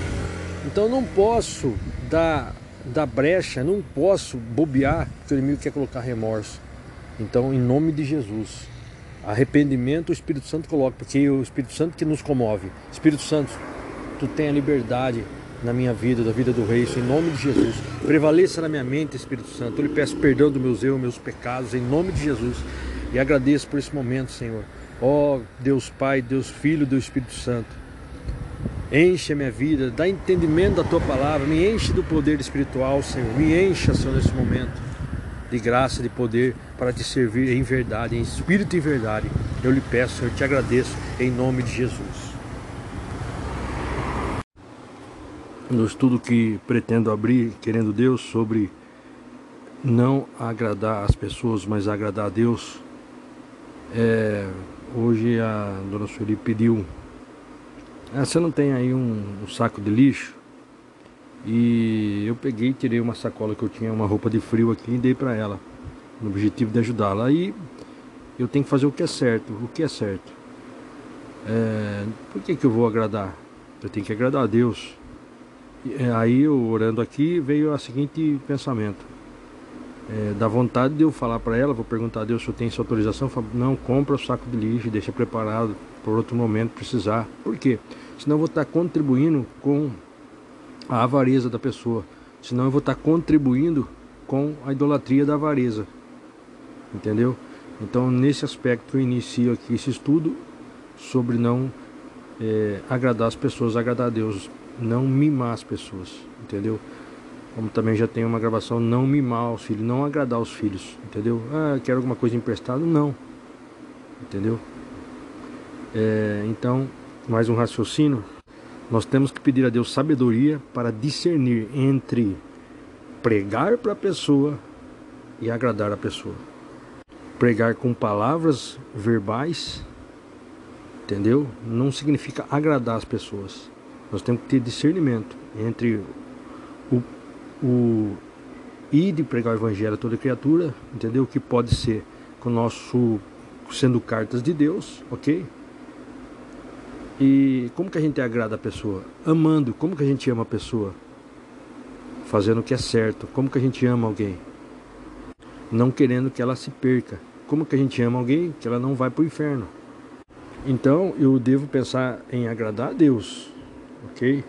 então não posso dar da brecha, não posso bobear, porque o inimigo quer colocar remorso. Então, em nome de Jesus, arrependimento o Espírito Santo coloca, porque o Espírito Santo que nos comove. Espírito Santo, tu tem a liberdade na minha vida, da vida do rei, isso, em nome de Jesus. Prevaleça na minha mente, Espírito Santo. Eu lhe peço perdão dos meus erros, meus pecados, em nome de Jesus. E agradeço por esse momento, Senhor. Ó oh, Deus Pai, Deus Filho, Deus Espírito Santo. Enche a minha vida, dá entendimento da tua palavra, me enche do poder espiritual, Senhor. Me encha, Senhor, nesse momento de graça, de poder para te servir em verdade, em espírito e verdade. Eu lhe peço, Senhor, te agradeço em nome de Jesus. No estudo que pretendo abrir, querendo Deus, sobre não agradar as pessoas, mas agradar a Deus. É, hoje a dona Sueli pediu, ah, você não tem aí um, um, saco de lixo? E eu peguei, tirei uma sacola que eu tinha, uma roupa de frio aqui e dei para ela, no objetivo de ajudá-la. Aí eu tenho que fazer o que é certo, o que é certo. É, por que, que eu vou agradar? Eu tenho que agradar a Deus. E, é, aí eu orando aqui veio o seguinte pensamento é, dá vontade de eu falar para ela, vou perguntar a Deus se eu tenho essa autorização, falo, não, compra o saco de lixo, deixa preparado por outro momento precisar. Por quê? Senão eu vou estar contribuindo com a avareza da pessoa. Senão eu vou estar contribuindo com a idolatria da avareza. Entendeu? Então nesse aspecto eu inicio aqui esse estudo sobre não é, agradar as pessoas, agradar a Deus, não mimar as pessoas, entendeu? Como também já tem uma gravação, não mimar os filhos, não agradar os filhos, entendeu? Ah, quero alguma coisa emprestada? Não. Entendeu? É, então, mais um raciocínio. Nós temos que pedir a Deus sabedoria para discernir entre pregar para a pessoa e agradar a pessoa. Pregar com palavras verbais, entendeu? Não significa agradar as pessoas. Nós temos que ter discernimento entre o o ir de pregar o evangelho a toda criatura, entendeu? Que pode ser com o nosso sendo cartas de Deus, ok? E como que a gente agrada a pessoa? Amando. Como que a gente ama a pessoa? Fazendo o que é certo. Como que a gente ama alguém? Não querendo que ela se perca. Como que a gente ama alguém que ela não vai para o inferno? Então eu devo pensar em agradar a Deus, ok?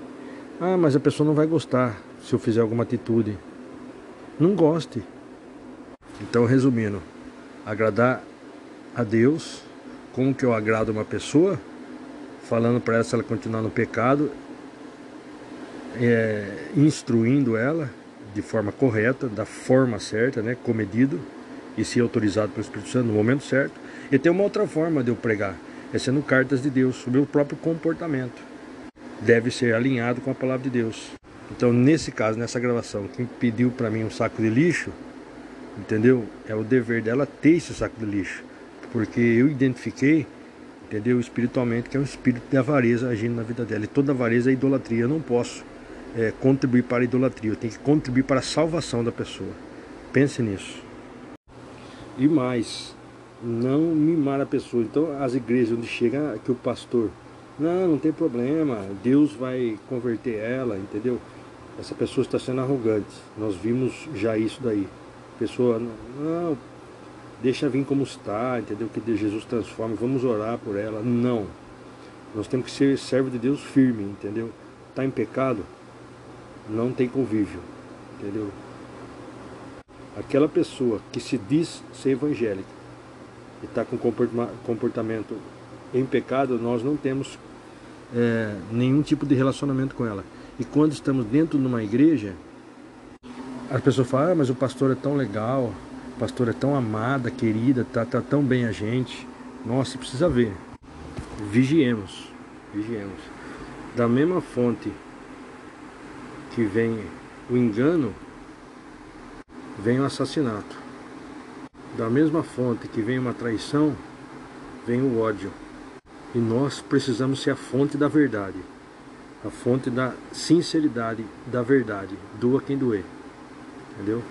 Ah, mas a pessoa não vai gostar se eu fizer alguma atitude. Não goste. Então, resumindo, agradar a Deus, como que eu agrado uma pessoa, falando para ela se ela continuar no pecado, é, instruindo ela de forma correta, da forma certa, né, comedido e se autorizado pelo Espírito Santo no momento certo. E tem uma outra forma de eu pregar, é sendo cartas de Deus, o meu próprio comportamento. Deve ser alinhado com a palavra de Deus. Então, nesse caso, nessa gravação, quem pediu para mim um saco de lixo, entendeu? É o dever dela ter esse saco de lixo. Porque eu identifiquei, entendeu? Espiritualmente, que é um espírito de avareza agindo na vida dela. E toda avareza é idolatria. Eu não posso é, contribuir para a idolatria. Eu tenho que contribuir para a salvação da pessoa. Pense nisso. E mais, não mimar a pessoa. Então, as igrejas onde chega que o pastor, não, não tem problema, Deus vai converter ela, entendeu? essa pessoa está sendo arrogante. Nós vimos já isso daí. Pessoa, não, deixa vir como está, entendeu? Que Jesus transforme, vamos orar por ela. Não. Nós temos que ser servo de Deus firme, entendeu? Está em pecado, não tem convívio, entendeu? Aquela pessoa que se diz ser evangélica e está com comportamento em pecado, nós não temos é, nenhum tipo de relacionamento com ela. E quando estamos dentro de uma igreja, as pessoas falam, ah, mas o pastor é tão legal, o pastor é tão amada, querida, trata tão bem a gente. Nossa, precisa ver. Vigiemos, vigiemos. Da mesma fonte que vem o engano, vem o assassinato. Da mesma fonte que vem uma traição, vem o ódio. E nós precisamos ser a fonte da verdade a fonte da sinceridade, da verdade. Doa quem doer. Entendeu?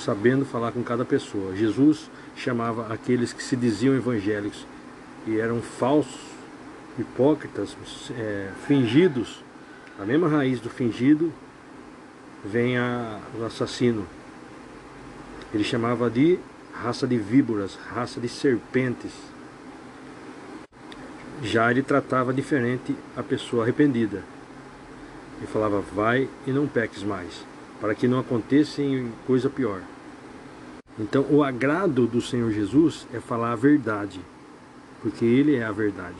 Sabendo falar com cada pessoa. Jesus chamava aqueles que se diziam evangélicos e eram falsos, hipócritas, é, fingidos. A mesma raiz do fingido vem a, o assassino. Ele chamava de raça de víboras, raça de serpentes. Já ele tratava diferente a pessoa arrependida. E falava, vai e não peques mais, para que não aconteça coisa pior. Então o agrado do Senhor Jesus é falar a verdade, porque Ele é a verdade,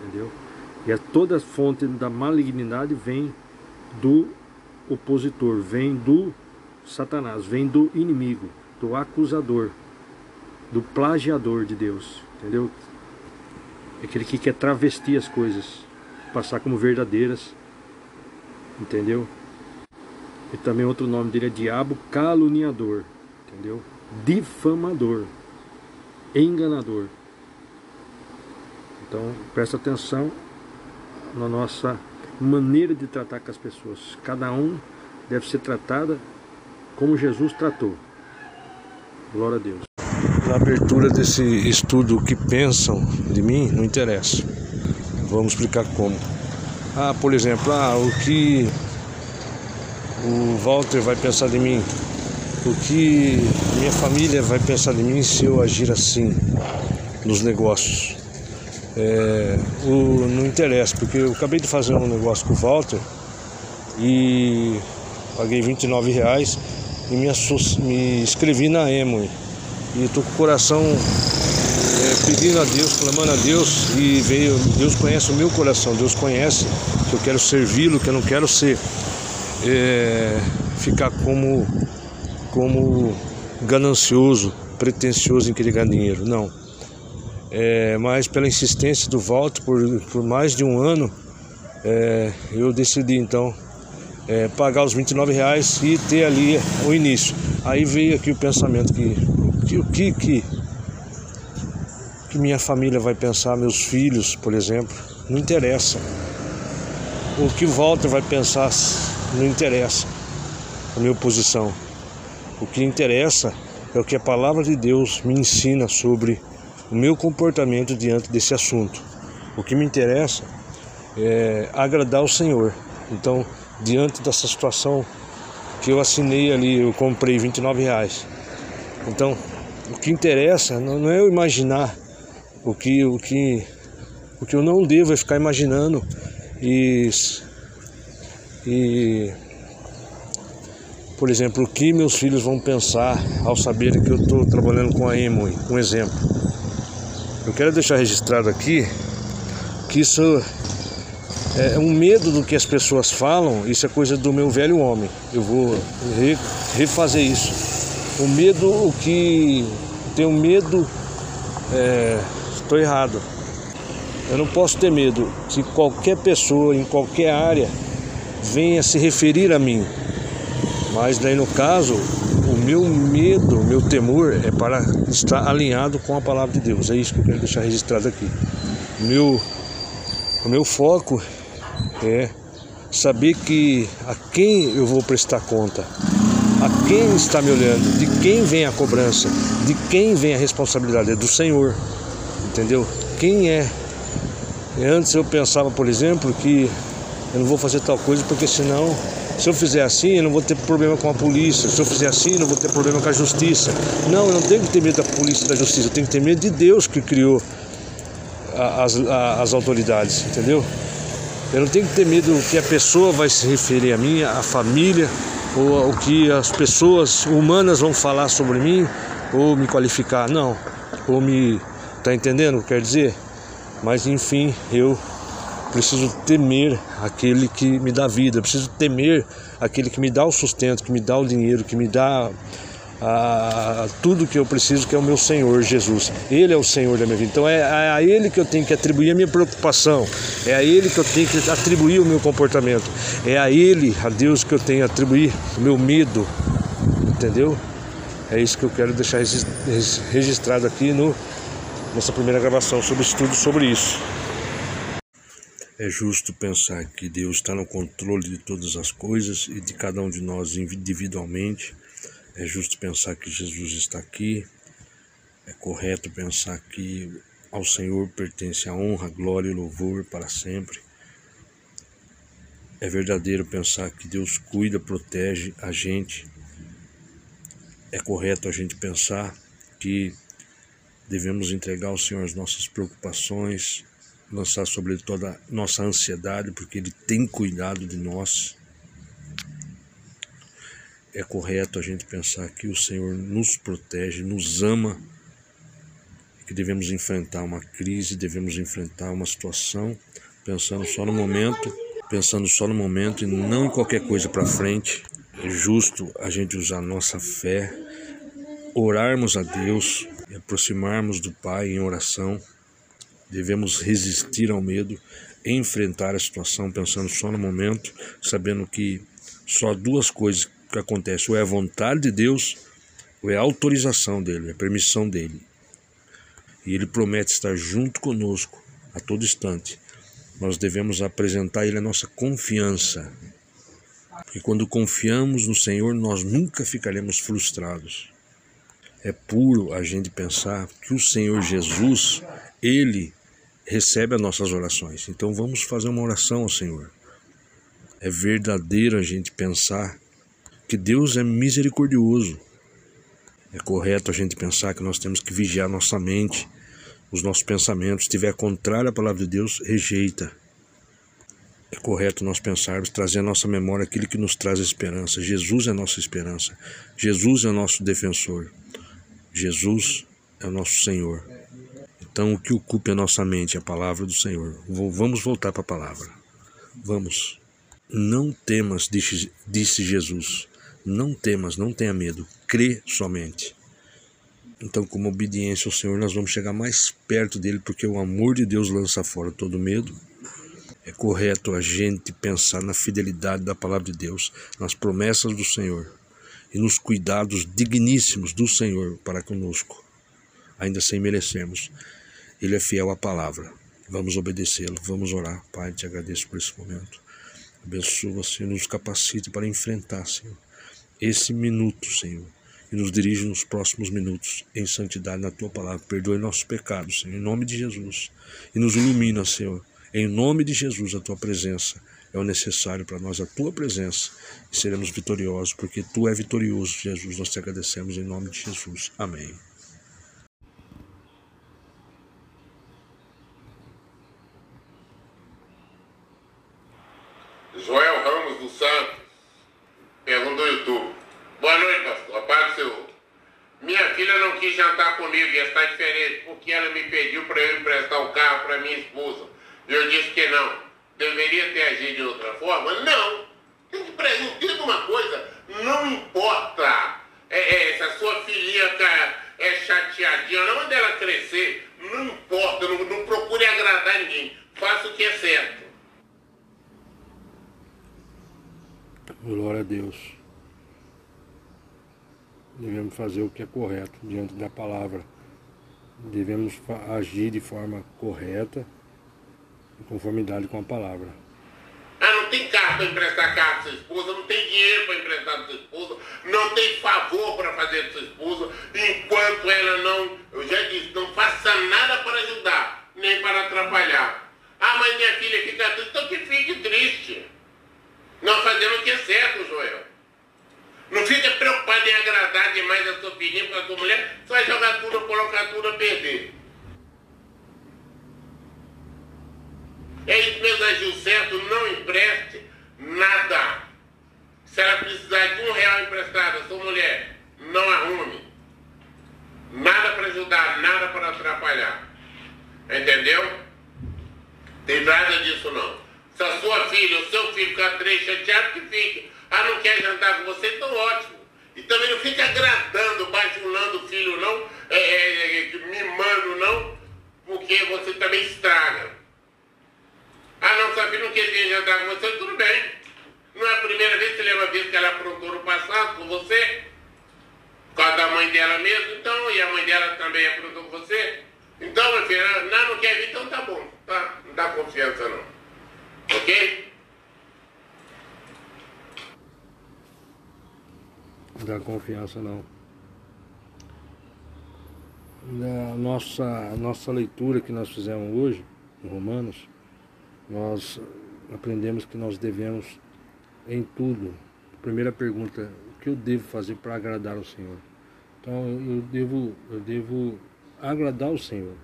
entendeu? E a toda fonte da malignidade vem do opositor, vem do Satanás, vem do inimigo, do acusador, do plagiador de Deus, entendeu? aquele que quer travestir as coisas, passar como verdadeiras, entendeu? E também outro nome dele é diabo caluniador, entendeu? Difamador, enganador. Então, presta atenção na nossa maneira de tratar com as pessoas. Cada um deve ser tratada como Jesus tratou. Glória a Deus. Na abertura desse estudo, o que pensam de mim não interessa. Vamos explicar como. Ah, por exemplo, ah, o que o Walter vai pensar de mim, o que minha família vai pensar de mim se eu agir assim nos negócios. É, o, não interessa, porque eu acabei de fazer um negócio com o Walter e paguei 29 reais e me, me inscrevi na Emo. E estou com o coração é, pedindo a Deus, clamando a Deus e veio, Deus conhece o meu coração, Deus conhece que eu quero servi-lo, que eu não quero ser é, ficar como como ganancioso, pretensioso em querer ganhar dinheiro, não. É, mas pela insistência do Walter por, por mais de um ano, é, eu decidi então é, pagar os 29 reais e ter ali o início. Aí veio aqui o pensamento que o que, que, que minha família vai pensar, meus filhos, por exemplo, não interessa. O que o Walter vai pensar não interessa a minha posição. O que interessa é o que a palavra de Deus me ensina sobre o meu comportamento diante desse assunto. O que me interessa é agradar o Senhor. Então, diante dessa situação que eu assinei ali, eu comprei 29 reais. Então, o que interessa não é eu imaginar o que, o que, o que eu não devo é ficar imaginando e, e por exemplo, o que meus filhos vão pensar ao saberem que eu estou trabalhando com a Emoi, um exemplo. Eu quero deixar registrado aqui que isso é um medo do que as pessoas falam, isso é coisa do meu velho homem. Eu vou refazer isso. O medo, o que tenho medo, estou é, errado. Eu não posso ter medo que qualquer pessoa em qualquer área venha se referir a mim. Mas daí no caso, o meu medo, o meu temor é para estar alinhado com a palavra de Deus. É isso que eu quero deixar registrado aqui. O meu, o meu foco é saber que a quem eu vou prestar conta, a quem está me olhando, de quem vem a cobrança, de quem vem a responsabilidade, é do Senhor, entendeu? Quem é? Antes eu pensava, por exemplo, que eu não vou fazer tal coisa porque senão se eu fizer assim, eu não vou ter problema com a polícia. Se eu fizer assim, eu não vou ter problema com a justiça. Não, eu não tenho que ter medo da polícia e da justiça. Eu tenho que ter medo de Deus que criou as, as autoridades, entendeu? Eu não tenho que ter medo que a pessoa vai se referir a mim, a família, ou o que as pessoas humanas vão falar sobre mim, ou me qualificar. Não. Ou me. Tá entendendo o que quer dizer? Mas enfim, eu preciso temer aquele que me dá vida, preciso temer aquele que me dá o sustento, que me dá o dinheiro, que me dá a, tudo que eu preciso, que é o meu Senhor Jesus. Ele é o Senhor da minha vida. Então é a Ele que eu tenho que atribuir a minha preocupação, é a Ele que eu tenho que atribuir o meu comportamento, é a Ele, a Deus, que eu tenho que atribuir o meu medo, entendeu? É isso que eu quero deixar registrado aqui no, nessa primeira gravação sobre estudo sobre isso. É justo pensar que Deus está no controle de todas as coisas e de cada um de nós individualmente. É justo pensar que Jesus está aqui. É correto pensar que ao Senhor pertence a honra, glória e louvor para sempre. É verdadeiro pensar que Deus cuida, protege a gente. É correto a gente pensar que devemos entregar ao Senhor as nossas preocupações, lançar sobre ele toda a nossa ansiedade, porque ele tem cuidado de nós. É correto a gente pensar que o Senhor nos protege, nos ama, que devemos enfrentar uma crise, devemos enfrentar uma situação pensando só no momento, pensando só no momento e não em qualquer coisa para frente. É justo a gente usar nossa fé, orarmos a Deus e aproximarmos do Pai em oração Devemos resistir ao medo, enfrentar a situação pensando só no momento, sabendo que Só duas coisas que acontecem: ou é a vontade de Deus, ou é a autorização dele, é a permissão dele. E ele promete estar junto conosco a todo instante. Nós devemos apresentar a ele a nossa confiança. Porque quando confiamos no Senhor, nós nunca ficaremos frustrados. É puro a gente pensar que o Senhor Jesus, ele recebe as nossas orações. Então vamos fazer uma oração ao Senhor. É verdadeiro a gente pensar que Deus é misericordioso. É correto a gente pensar que nós temos que vigiar nossa mente, os nossos pensamentos. Se estiver contrário à palavra de Deus, rejeita. É correto nós pensarmos, trazer à nossa memória aquilo que nos traz esperança. Jesus é a nossa esperança. Jesus é o nosso defensor. Jesus é o nosso Senhor. Então, o que ocupe a nossa mente é a palavra do Senhor. Vamos voltar para a palavra. Vamos. Não temas, disse, Jesus. Não temas, não tenha medo. Crê somente. Então, como obediência ao Senhor, nós vamos chegar mais perto dele, porque o amor de Deus lança fora todo medo. É correto a gente pensar na fidelidade da palavra de Deus, nas promessas do Senhor e nos cuidados digníssimos do Senhor para conosco, ainda sem merecermos. Ele é fiel à palavra. Vamos obedecê-lo, vamos orar. Pai, te agradeço por esse momento. Abençoa, Senhor, nos capacite para enfrentar, Senhor, esse minuto, Senhor, e nos dirige nos próximos minutos em santidade na tua palavra. Perdoe nossos pecados, Senhor, em nome de Jesus. E nos ilumina, Senhor, em nome de Jesus, a tua presença é o necessário para nós, a tua presença, e seremos vitoriosos, porque tu é vitorioso, Jesus. Nós te agradecemos em nome de Jesus. Amém. Joel Ramos dos Santos pergunta no YouTube. Boa noite, pastor. A paz do Senhor. Minha filha não quis jantar comigo e está diferente porque ela me pediu para eu emprestar o carro para minha esposa. Eu disse que não. Deveria ter agido de outra forma? Não. Tem que entender uma coisa, não importa é, é, se a sua filhinha tá, é chateadinha, não manda ela crescer, não importa, não, não procure agradar ninguém. Faça o que é certo. Glória a Deus. Devemos fazer o que é correto diante da palavra. Devemos agir de forma correta, em conformidade com a palavra. Ah, não tem carro para emprestar carro para sua esposa, não tem dinheiro para emprestar para sua esposa, não tem favor para fazer para sua esposa, enquanto ela não, eu já disse, não faça nada para ajudar, nem para atrapalhar. Ah, mas minha filha fica triste, então que fique triste. Nós fazemos o que é certo, Joel. Não fica preocupado em agradar demais a sua filhinha, porque a sua mulher você vai jogar tudo, colocar tudo a perder. É isso mesmo, agiu certo, não empreste nada. Se ela precisar de um real emprestado, a sua mulher, não arrume. Nada para ajudar, nada para atrapalhar. Entendeu? Tem nada disso não. Se a sua filha, o seu filho ficar três chateado, que fique. Ah, não quer jantar com você, então ótimo. E também não fica agradando, bajulando o filho, não, é, é, é, mimando, não, porque você também estraga. Ah, não, sua filha não quer jantar com você, tudo bem. Não é a primeira vez, você lembra a vez que ela aprontou no passado com você? Por causa da mãe dela mesmo, então, e a mãe dela também aprontou com você? Então, meu filho, não, não quer vir, então tá bom, tá? Não dá confiança não. Ok? Não dá confiança não. Na nossa, nossa leitura que nós fizemos hoje, em Romanos, nós aprendemos que nós devemos em tudo. Primeira pergunta, o que eu devo fazer para agradar o Senhor? Então eu devo, eu devo agradar o Senhor.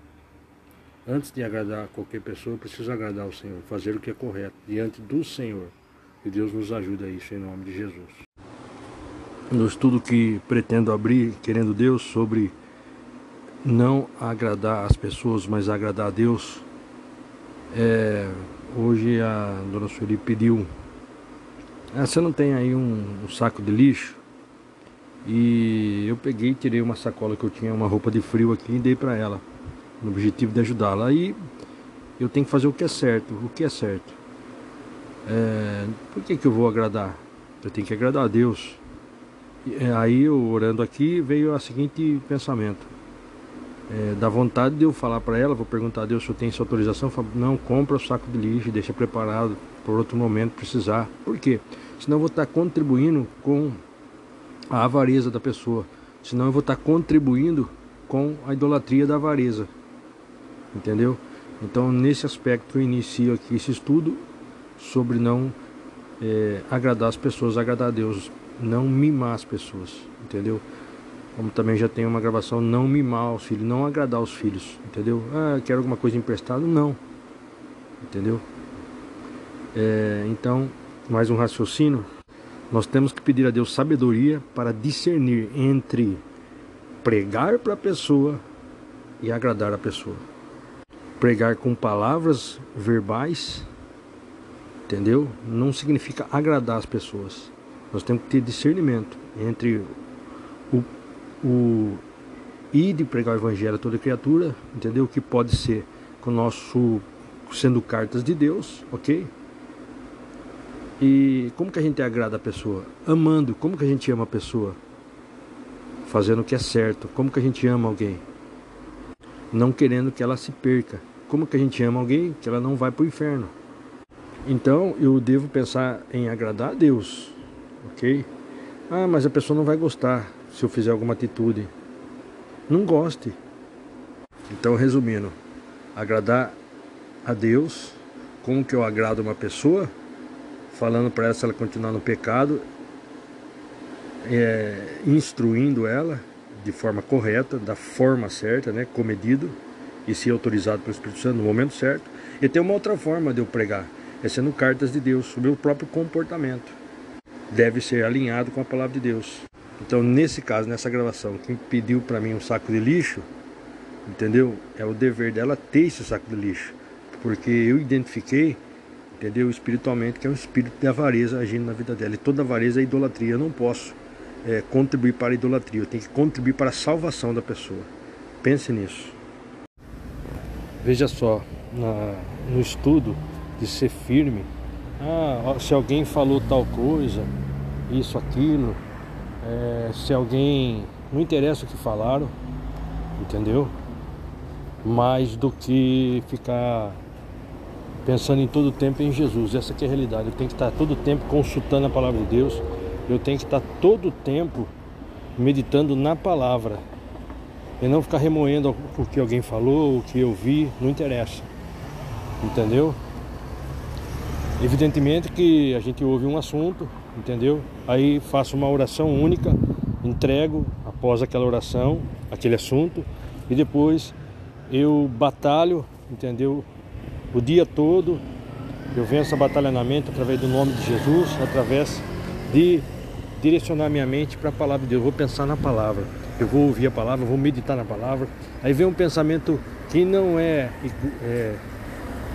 Antes de agradar qualquer pessoa, eu preciso agradar o Senhor, fazer o que é correto diante do Senhor. E Deus nos ajuda a isso em nome de Jesus. No estudo que pretendo abrir, querendo Deus, sobre não agradar as pessoas, mas agradar a Deus, é, hoje a dona Sueli pediu. Ah, você não tem aí um, um saco de lixo? E eu peguei, tirei uma sacola que eu tinha, uma roupa de frio aqui e dei para ela no objetivo de ajudá-la. Aí eu tenho que fazer o que é certo. O que é certo? É, por que, que eu vou agradar? Eu tenho que agradar a Deus. E é, aí eu orando aqui veio o seguinte pensamento. É, dá vontade de eu falar para ela, vou perguntar a Deus se eu tenho essa autorização. Falo, não, compra o saco de lixo deixa preparado por outro momento precisar. Por quê? Senão eu vou estar contribuindo com a avareza da pessoa. Senão eu vou estar contribuindo com a idolatria da avareza. Entendeu? Então, nesse aspecto, eu inicio aqui esse estudo sobre não é, agradar as pessoas, agradar a Deus, não mimar as pessoas, entendeu? Como também já tem uma gravação, não mimar os filhos, não agradar os filhos, entendeu? Ah, quero alguma coisa emprestada? Não, entendeu? É, então, mais um raciocínio. Nós temos que pedir a Deus sabedoria para discernir entre pregar para a pessoa e agradar a pessoa. Pregar com palavras verbais entendeu? Não significa agradar as pessoas. Nós temos que ter discernimento entre o, o ir de pregar o evangelho a toda criatura, entendeu? Que pode ser com o nosso sendo cartas de Deus, ok? E como que a gente agrada a pessoa? Amando. Como que a gente ama a pessoa? Fazendo o que é certo. Como que a gente ama alguém? Não querendo que ela se perca. Como que a gente ama alguém que ela não vai para o inferno? Então eu devo pensar em agradar a Deus, ok? Ah, mas a pessoa não vai gostar se eu fizer alguma atitude. Não goste. Então, resumindo, agradar a Deus, como que eu agrado uma pessoa? Falando para ela se ela continuar no pecado, é, instruindo ela de forma correta, da forma certa, né, comedido e se autorizado pelo Espírito Santo no momento certo. E tem uma outra forma de eu pregar é sendo cartas de Deus o próprio comportamento. Deve ser alinhado com a palavra de Deus. Então, nesse caso, nessa gravação, quem pediu para mim um saco de lixo, entendeu? É o dever dela ter esse saco de lixo, porque eu identifiquei, entendeu? Espiritualmente que é um espírito de avareza agindo na vida dela. E toda avareza é idolatria. Eu não posso é, contribuir para a idolatria. Eu tenho que contribuir para a salvação da pessoa. Pense nisso. Veja só, na, no estudo de ser firme. Ah, se alguém falou tal coisa, isso, aquilo, é, se alguém. Não interessa o que falaram, entendeu? Mais do que ficar pensando em todo o tempo em Jesus. Essa é a realidade. Eu tenho que estar todo o tempo consultando a palavra de Deus. Eu tenho que estar todo o tempo meditando na palavra. E não ficar remoendo o que alguém falou, o que eu vi, não interessa. Entendeu? Evidentemente que a gente ouve um assunto, entendeu? Aí faço uma oração única, entrego após aquela oração, aquele assunto, e depois eu batalho, entendeu? O dia todo eu venço a batalha na mente através do nome de Jesus, através de direcionar minha mente para a palavra de Deus. Eu vou pensar na palavra, eu vou ouvir a palavra, vou meditar na palavra. Aí vem um pensamento que não é, é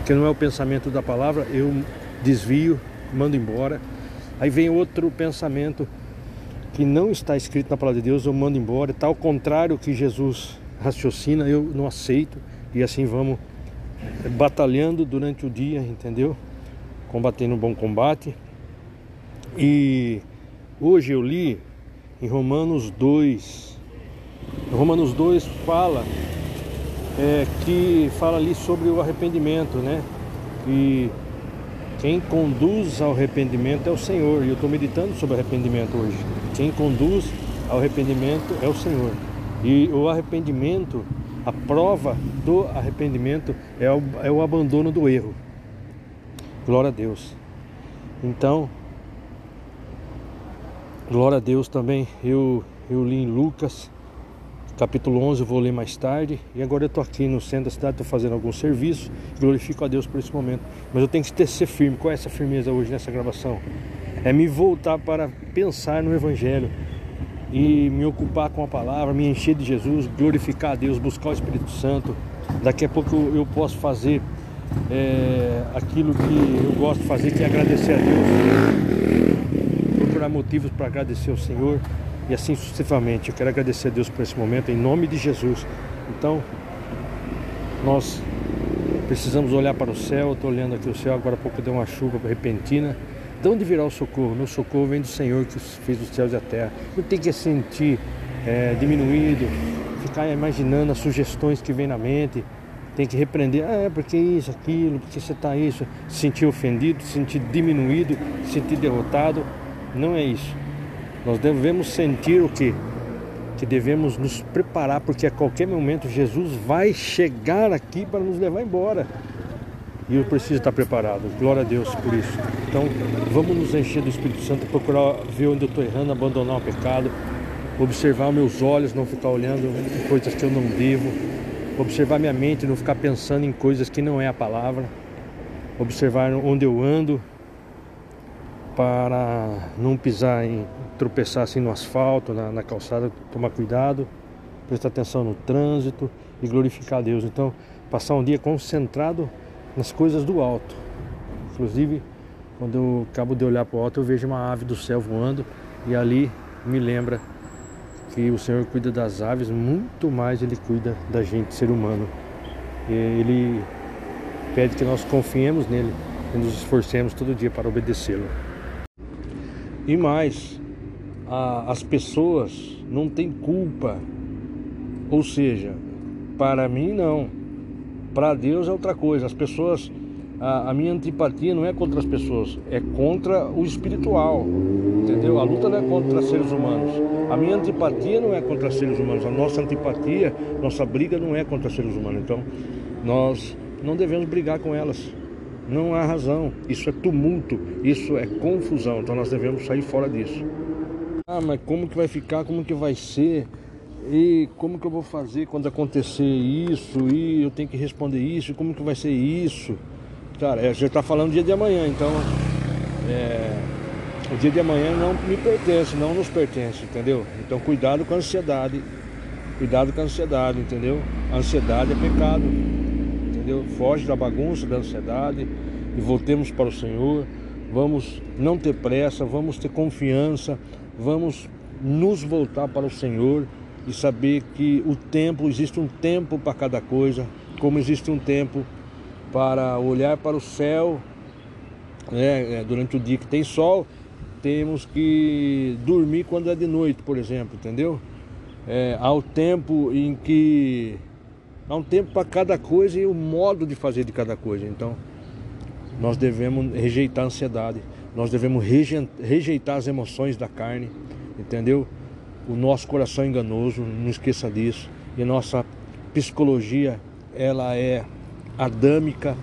que não é o pensamento da palavra, eu desvio, mando embora. Aí vem outro pensamento que não está escrito na palavra de Deus, eu mando embora. Está ao contrário que Jesus raciocina, eu não aceito. E assim vamos batalhando durante o dia, entendeu? Combatendo um bom combate. E hoje eu li em Romanos 2. Romanos 2 fala é, que fala ali sobre o arrependimento, né? E quem conduz ao arrependimento é o Senhor. E eu estou meditando sobre arrependimento hoje. Quem conduz ao arrependimento é o Senhor. E o arrependimento, a prova do arrependimento é o, é o abandono do erro. Glória a Deus. Então, glória a Deus também. Eu, eu li em Lucas Capítulo 11 eu vou ler mais tarde. E agora eu estou aqui no centro da cidade, estou fazendo algum serviço. Glorifico a Deus por esse momento. Mas eu tenho que ter, ser firme. Qual é essa firmeza hoje nessa gravação? É me voltar para pensar no Evangelho e me ocupar com a palavra, me encher de Jesus, glorificar a Deus, buscar o Espírito Santo. Daqui a pouco eu posso fazer é, aquilo que eu gosto de fazer, que é agradecer a Deus. Procurar motivos para agradecer ao Senhor e assim sucessivamente. Eu quero agradecer a Deus por esse momento, em nome de Jesus. Então, nós precisamos olhar para o céu. Estou olhando aqui o céu, agora há pouco deu uma chuva repentina De onde virá o socorro? Meu socorro vem do Senhor que fez os céus e a terra. Não tem que sentir é, diminuído, ficar imaginando as sugestões que vem na mente. Tem que repreender, ah, é porque isso, aquilo, porque você está isso. Se sentir ofendido, se sentir diminuído, se sentir derrotado. Não é isso. Nós devemos sentir o que? Que devemos nos preparar, porque a qualquer momento Jesus vai chegar aqui para nos levar embora. E eu preciso estar preparado. Glória a Deus por isso. Então, vamos nos encher do Espírito Santo, procurar ver onde eu estou errando, abandonar o pecado, observar meus olhos, não ficar olhando em coisas que eu não devo, observar minha mente, não ficar pensando em coisas que não é a palavra, observar onde eu ando, para não pisar em tropeçar assim no asfalto, na, na calçada, tomar cuidado, prestar atenção no trânsito e glorificar a Deus. Então, passar um dia concentrado nas coisas do alto. Inclusive, quando eu acabo de olhar para o alto, eu vejo uma ave do céu voando e ali me lembra que o Senhor cuida das aves muito mais ele cuida da gente, ser humano. Ele pede que nós confiemos nele e nos esforcemos todo dia para obedecê-lo. E mais, a, as pessoas não têm culpa. Ou seja, para mim não. Para Deus é outra coisa. As pessoas, a, a, minha antipatia não é contra as pessoas, é contra o espiritual. Entendeu? A luta não é contra seres humanos. A minha antipatia não é contra seres humanos. A nossa antipatia, nossa briga não é contra seres humanos. Então, nós não devemos brigar com elas. Não há razão. Isso é tumulto, isso é confusão. Então nós devemos sair fora disso. Ah, mas como que vai ficar? Como que vai ser? E como que eu vou fazer quando acontecer isso? E eu tenho que responder isso? Como que vai ser isso? Cara, a gente está falando dia de amanhã, então é, o dia de amanhã não me pertence, não nos pertence, entendeu? Então cuidado com a ansiedade. Cuidado com a ansiedade, entendeu? A ansiedade é pecado entendeu? Foge da bagunça, da ansiedade e voltemos para o Senhor. Vamos não ter pressa, vamos ter confiança, vamos nos voltar para o Senhor e saber que o tempo, existe um tempo para cada coisa, como existe um tempo para olhar para o céu né, durante o dia que tem sol, temos que dormir quando é de noite, por exemplo, entendeu? É, há o tempo em que Há um tempo para cada coisa e o modo de fazer de cada coisa. Então, nós devemos rejeitar a ansiedade, nós devemos rejeitar as emoções da carne, entendeu? O nosso coração é enganoso, não esqueça disso. E nossa psicologia, ela é adâmica,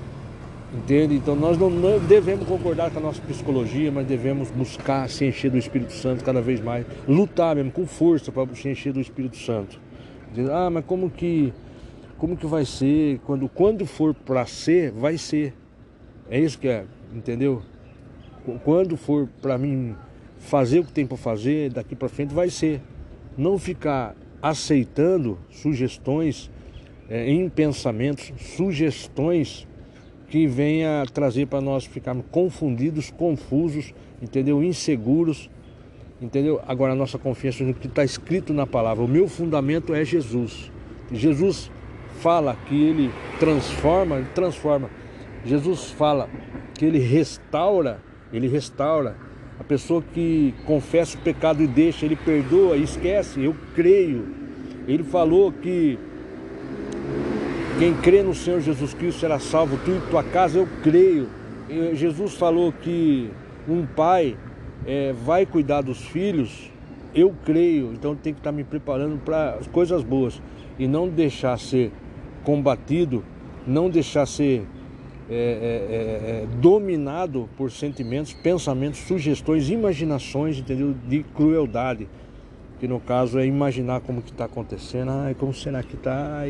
entende? Então nós não, não devemos concordar com a nossa psicologia, mas devemos buscar se encher do Espírito Santo cada vez mais, lutar mesmo com força para se encher do Espírito Santo. Ah, mas como que como que vai ser, quando, quando for para ser, vai ser. É isso que é, entendeu? Quando for para mim fazer o que tem para fazer, daqui para frente vai ser. Não ficar aceitando sugestões é, em pensamentos, sugestões que venha trazer para nós ficarmos confundidos, confusos, entendeu? Inseguros, entendeu? Agora a nossa confiança no que está escrito na palavra. O meu fundamento é Jesus. Jesus fala que ele transforma, ele transforma. Jesus fala que ele restaura, ele restaura. A pessoa que confessa o pecado e deixa, ele perdoa esquece. Eu creio. Ele falou que quem crê no Senhor Jesus Cristo será salvo, tu e tua casa, eu creio. Jesus falou que um pai é, vai cuidar dos filhos, eu creio. Então tem que estar me preparando para as coisas boas e não deixar ser combatido, não deixar ser é, é, é, é, dominado por sentimentos, pensamentos, sugestões, imaginações, entendeu? De crueldade. Que no caso é imaginar como que está acontecendo, ai, como será que está,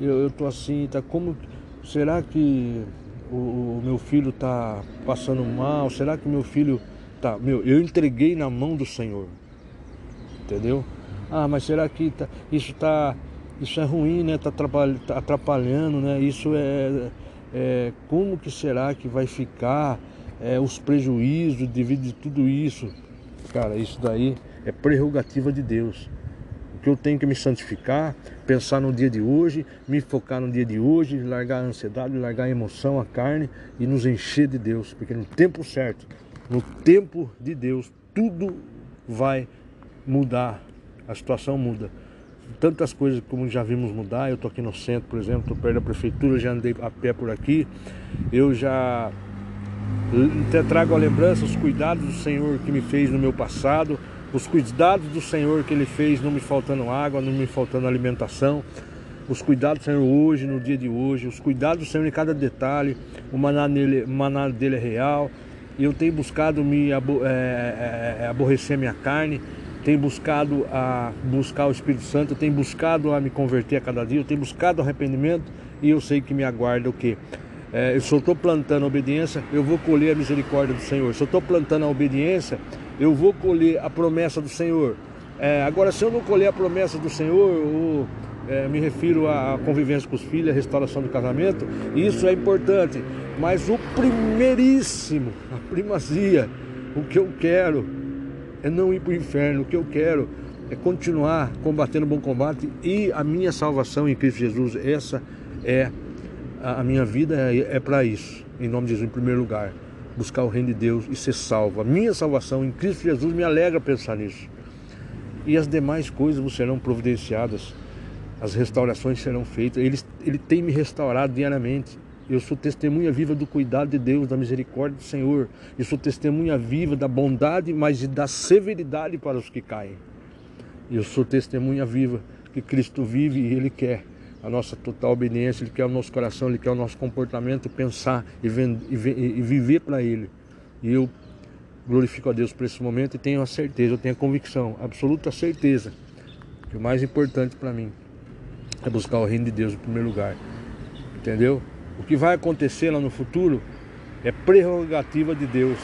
eu, estou assim, tá como. Será que o, o meu filho está passando mal? Será que meu filho tá. Meu, eu entreguei na mão do Senhor. Entendeu? Ah, mas será que tá, isso está isso é ruim, né? Está tá atrapalhando, né? Isso é, é, como que será que vai ficar é, os prejuízos devido a tudo isso? Cara, isso daí é prerrogativa de Deus. O que eu tenho que me santificar, pensar no dia de hoje, me focar no dia de hoje, largar a ansiedade, largar a emoção, a carne e nos encher de Deus, porque no tempo certo no tempo de Deus, tudo vai mudar, a situação muda. Tantas coisas como já vimos mudar, eu estou aqui no centro, por exemplo, estou perto da prefeitura, já andei a pé por aqui, eu já até trago a lembrança, os cuidados do Senhor que me fez no meu passado, os cuidados do Senhor que Ele fez, não me faltando água, não me faltando alimentação, os cuidados do Senhor hoje, no dia de hoje, os cuidados do Senhor em cada detalhe, o maná, nele, o maná dele é real, eu tenho buscado me é, é, é, aborrecer minha carne, tenho buscado a buscar o Espírito Santo, tenho buscado a me converter a cada dia, eu tenho buscado arrependimento e eu sei que me aguarda o que? É, eu estou plantando a obediência, eu vou colher a misericórdia do Senhor. Se eu estou plantando a obediência, eu vou colher a promessa do Senhor. É, agora, se eu não colher a promessa do Senhor, é, me refiro à convivência com os filhos, à restauração do casamento, isso é importante. Mas o primeiríssimo, a primazia, o que eu quero é não ir para o inferno, o que eu quero é continuar combatendo o bom combate e a minha salvação em Cristo Jesus. Essa é a minha vida, é, é para isso, em nome de Jesus, em primeiro lugar buscar o reino de Deus e ser salvo. A minha salvação em Cristo Jesus me alegra pensar nisso. E as demais coisas serão providenciadas, as restaurações serão feitas. Ele, ele tem me restaurado diariamente. Eu sou testemunha viva do cuidado de Deus, da misericórdia do Senhor. Eu sou testemunha viva da bondade, mas da severidade para os que caem. Eu sou testemunha viva que Cristo vive e Ele quer a nossa total obediência, Ele quer o nosso coração, Ele quer o nosso comportamento, pensar e, e viver para Ele. E eu glorifico a Deus por esse momento e tenho a certeza, eu tenho a convicção, absoluta certeza, que o mais importante para mim é buscar o reino de Deus em primeiro lugar. Entendeu? O que vai acontecer lá no futuro é prerrogativa de Deus.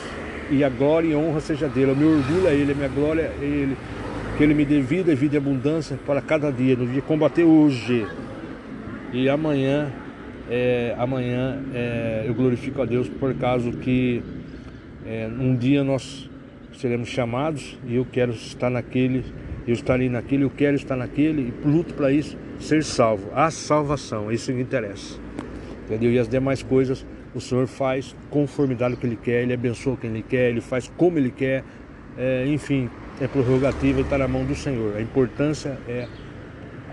E a glória e honra seja dele. O meu orgulho é ele, a minha glória é ele. Que ele me dê vida e vida e abundância para cada dia, no dia combater hoje. E amanhã, é, amanhã é, eu glorifico a Deus por causa que é, um dia nós seremos chamados e eu quero estar naquele, eu estarei naquele, eu quero estar naquele e luto para isso, ser salvo. A salvação, isso que interessa. Entendeu? E as demais coisas o Senhor faz conformidade com o que Ele quer, Ele abençoa quem Ele quer, Ele faz como Ele quer, é, enfim, é prerrogativa e está na mão do Senhor. A importância é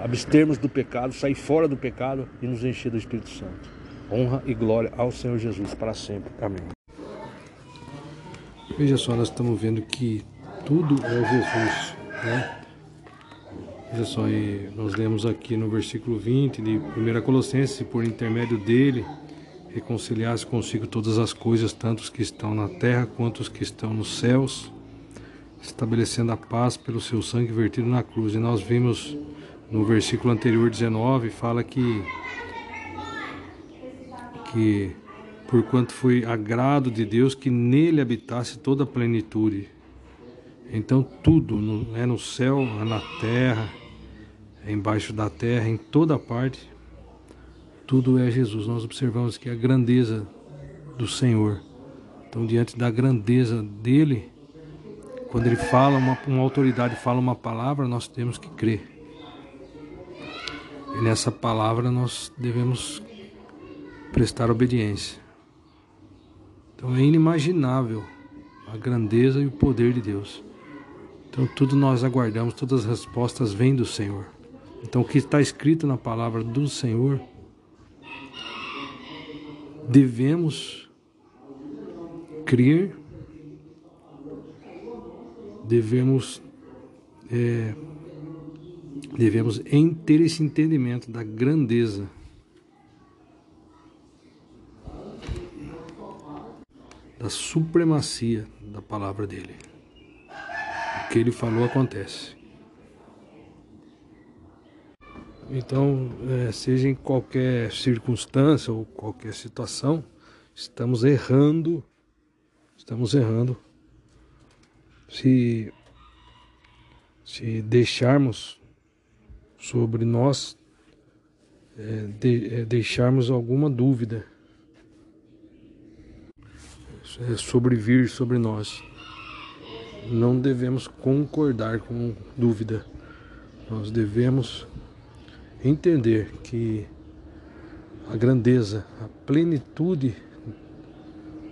abstermos do pecado, sair fora do pecado e nos encher do Espírito Santo. Honra e glória ao Senhor Jesus para sempre. Amém. Veja só, nós estamos vendo que tudo é Jesus, né? Veja só, nós lemos aqui no versículo 20 de 1 Colossenses, por intermédio dele, reconciliar-se consigo todas as coisas, tanto os que estão na terra quanto os que estão nos céus, estabelecendo a paz pelo seu sangue vertido na cruz. E nós vimos no versículo anterior 19 fala que que porquanto foi agrado de Deus que nele habitasse toda a plenitude. Então tudo, é no céu, é na terra, embaixo da terra, em toda parte, tudo é Jesus. Nós observamos que a grandeza do Senhor. Então, diante da grandeza dele, quando ele fala, uma, uma autoridade fala uma palavra, nós temos que crer. E nessa palavra nós devemos prestar obediência. Então é inimaginável a grandeza e o poder de Deus. Então tudo nós aguardamos, todas as respostas vêm do Senhor. Então o que está escrito na palavra do Senhor, devemos crer, devemos é, devemos ter esse entendimento da grandeza da supremacia da palavra dele. O que ele falou acontece. Então, é, seja em qualquer circunstância ou qualquer situação, estamos errando, estamos errando se, se deixarmos sobre nós é, de, é, deixarmos alguma dúvida é, sobre vir sobre nós. Não devemos concordar com dúvida. Nós devemos entender que a grandeza, a plenitude,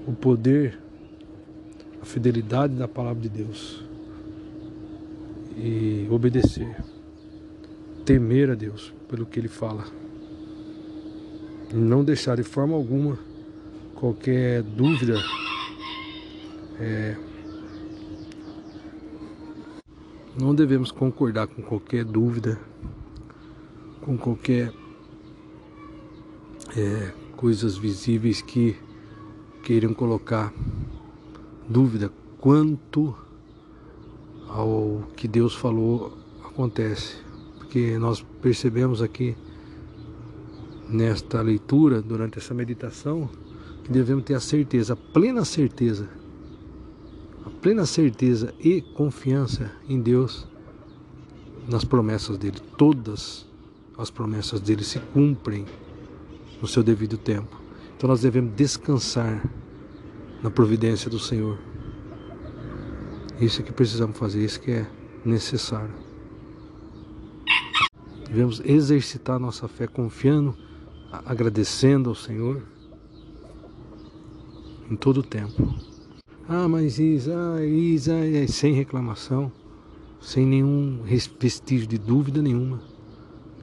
o poder, a fidelidade da palavra de Deus e obedecer, temer a Deus pelo que Ele fala, não deixar de forma alguma qualquer dúvida. É, não devemos concordar com qualquer dúvida, com qualquer é, coisas visíveis que queiram colocar dúvida quanto ao que Deus falou acontece. Porque nós percebemos aqui nesta leitura, durante essa meditação, que devemos ter a certeza, a plena certeza, a plena certeza e confiança em Deus nas promessas dele. Todas as promessas dele se cumprem no seu devido tempo. Então nós devemos descansar na providência do Senhor. Isso é que precisamos fazer, isso que é necessário. Devemos exercitar nossa fé confiando, agradecendo ao Senhor em todo o tempo. Ah, mas Isa, Isa, é sem reclamação, sem nenhum vestígio de dúvida nenhuma.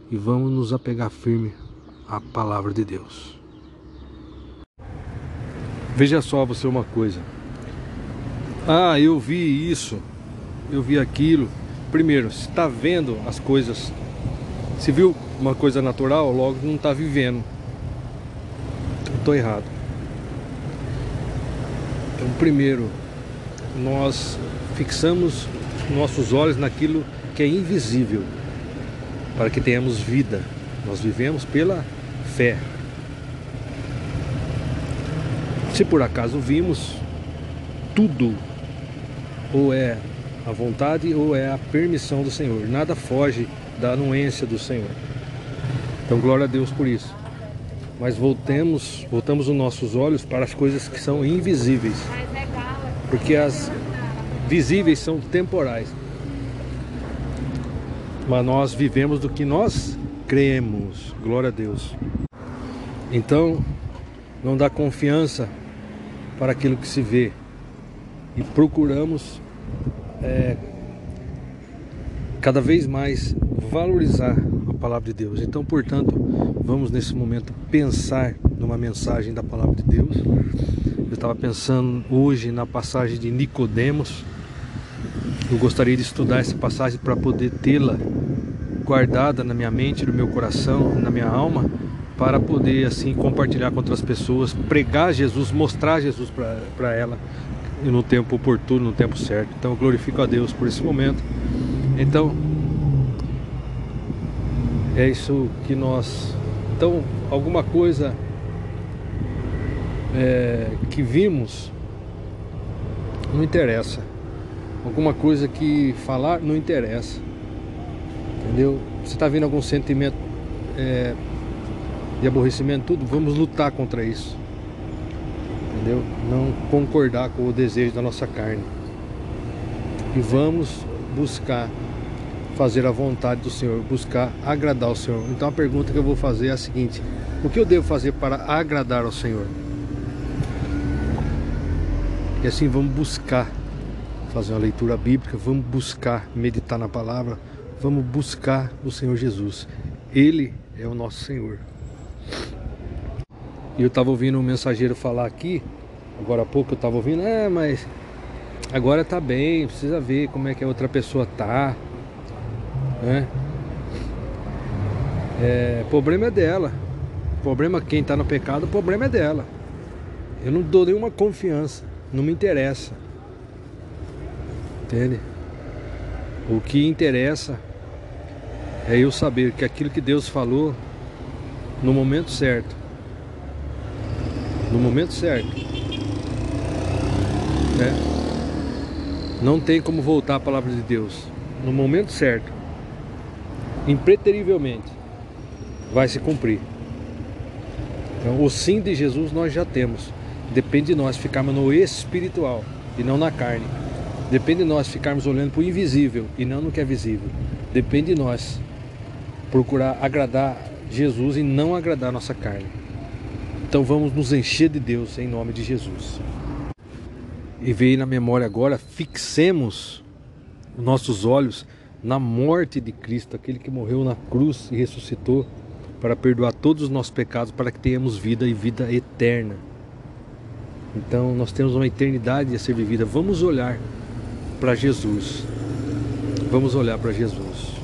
E vamos nos apegar firme à palavra de Deus. Veja só você uma coisa. Ah, eu vi isso, eu vi aquilo. Primeiro, se está vendo as coisas, se viu uma coisa natural, logo não está vivendo. Estou errado. Então, primeiro, nós fixamos nossos olhos naquilo que é invisível, para que tenhamos vida. Nós vivemos pela fé. Se por acaso vimos, tudo ou é a vontade ou é a permissão do Senhor. Nada foge da anuência do Senhor. Então glória a Deus por isso. Mas voltemos, voltamos os nossos olhos para as coisas que são invisíveis. Porque as visíveis são temporais. Mas nós vivemos do que nós cremos. Glória a Deus. Então, não dá confiança para aquilo que se vê e procuramos é, cada vez mais valorizar a palavra de Deus. Então, portanto, vamos nesse momento pensar numa mensagem da palavra de Deus. Eu estava pensando hoje na passagem de Nicodemos. Eu gostaria de estudar essa passagem para poder tê-la guardada na minha mente, no meu coração, na minha alma, para poder assim compartilhar com outras pessoas, pregar Jesus, mostrar Jesus para ela no tempo oportuno, no tempo certo. Então eu glorifico a Deus por esse momento. Então é isso que nós. Então alguma coisa é, que vimos não interessa. Alguma coisa que falar não interessa. Entendeu? Você está vendo algum sentimento é, de aborrecimento, tudo, vamos lutar contra isso. Entendeu? Não concordar com o desejo da nossa carne. E vamos buscar fazer a vontade do Senhor, buscar agradar o Senhor. Então a pergunta que eu vou fazer é a seguinte: o que eu devo fazer para agradar ao Senhor? E assim vamos buscar fazer uma leitura bíblica, vamos buscar meditar na palavra, vamos buscar o Senhor Jesus. Ele é o nosso Senhor. E eu estava ouvindo um mensageiro falar aqui, agora há pouco eu estava ouvindo, é, mas agora tá bem, precisa ver como é que a outra pessoa tá. Né? É, problema é dela. Problema quem está no pecado, o problema é dela. Eu não dou nenhuma confiança, não me interessa. Entende? O que interessa é eu saber que aquilo que Deus falou no momento certo. No momento certo. Né? Não tem como voltar a palavra de Deus. No momento certo. Impreterivelmente. Vai se cumprir. Então, o sim de Jesus nós já temos. Depende de nós ficarmos no espiritual e não na carne. Depende de nós ficarmos olhando para o invisível e não no que é visível. Depende de nós procurar agradar Jesus e não agradar nossa carne. Então vamos nos encher de Deus em nome de Jesus. E veio na memória agora, fixemos os nossos olhos na morte de Cristo, aquele que morreu na cruz e ressuscitou para perdoar todos os nossos pecados, para que tenhamos vida e vida eterna. Então nós temos uma eternidade a ser vivida. Vamos olhar para Jesus. Vamos olhar para Jesus.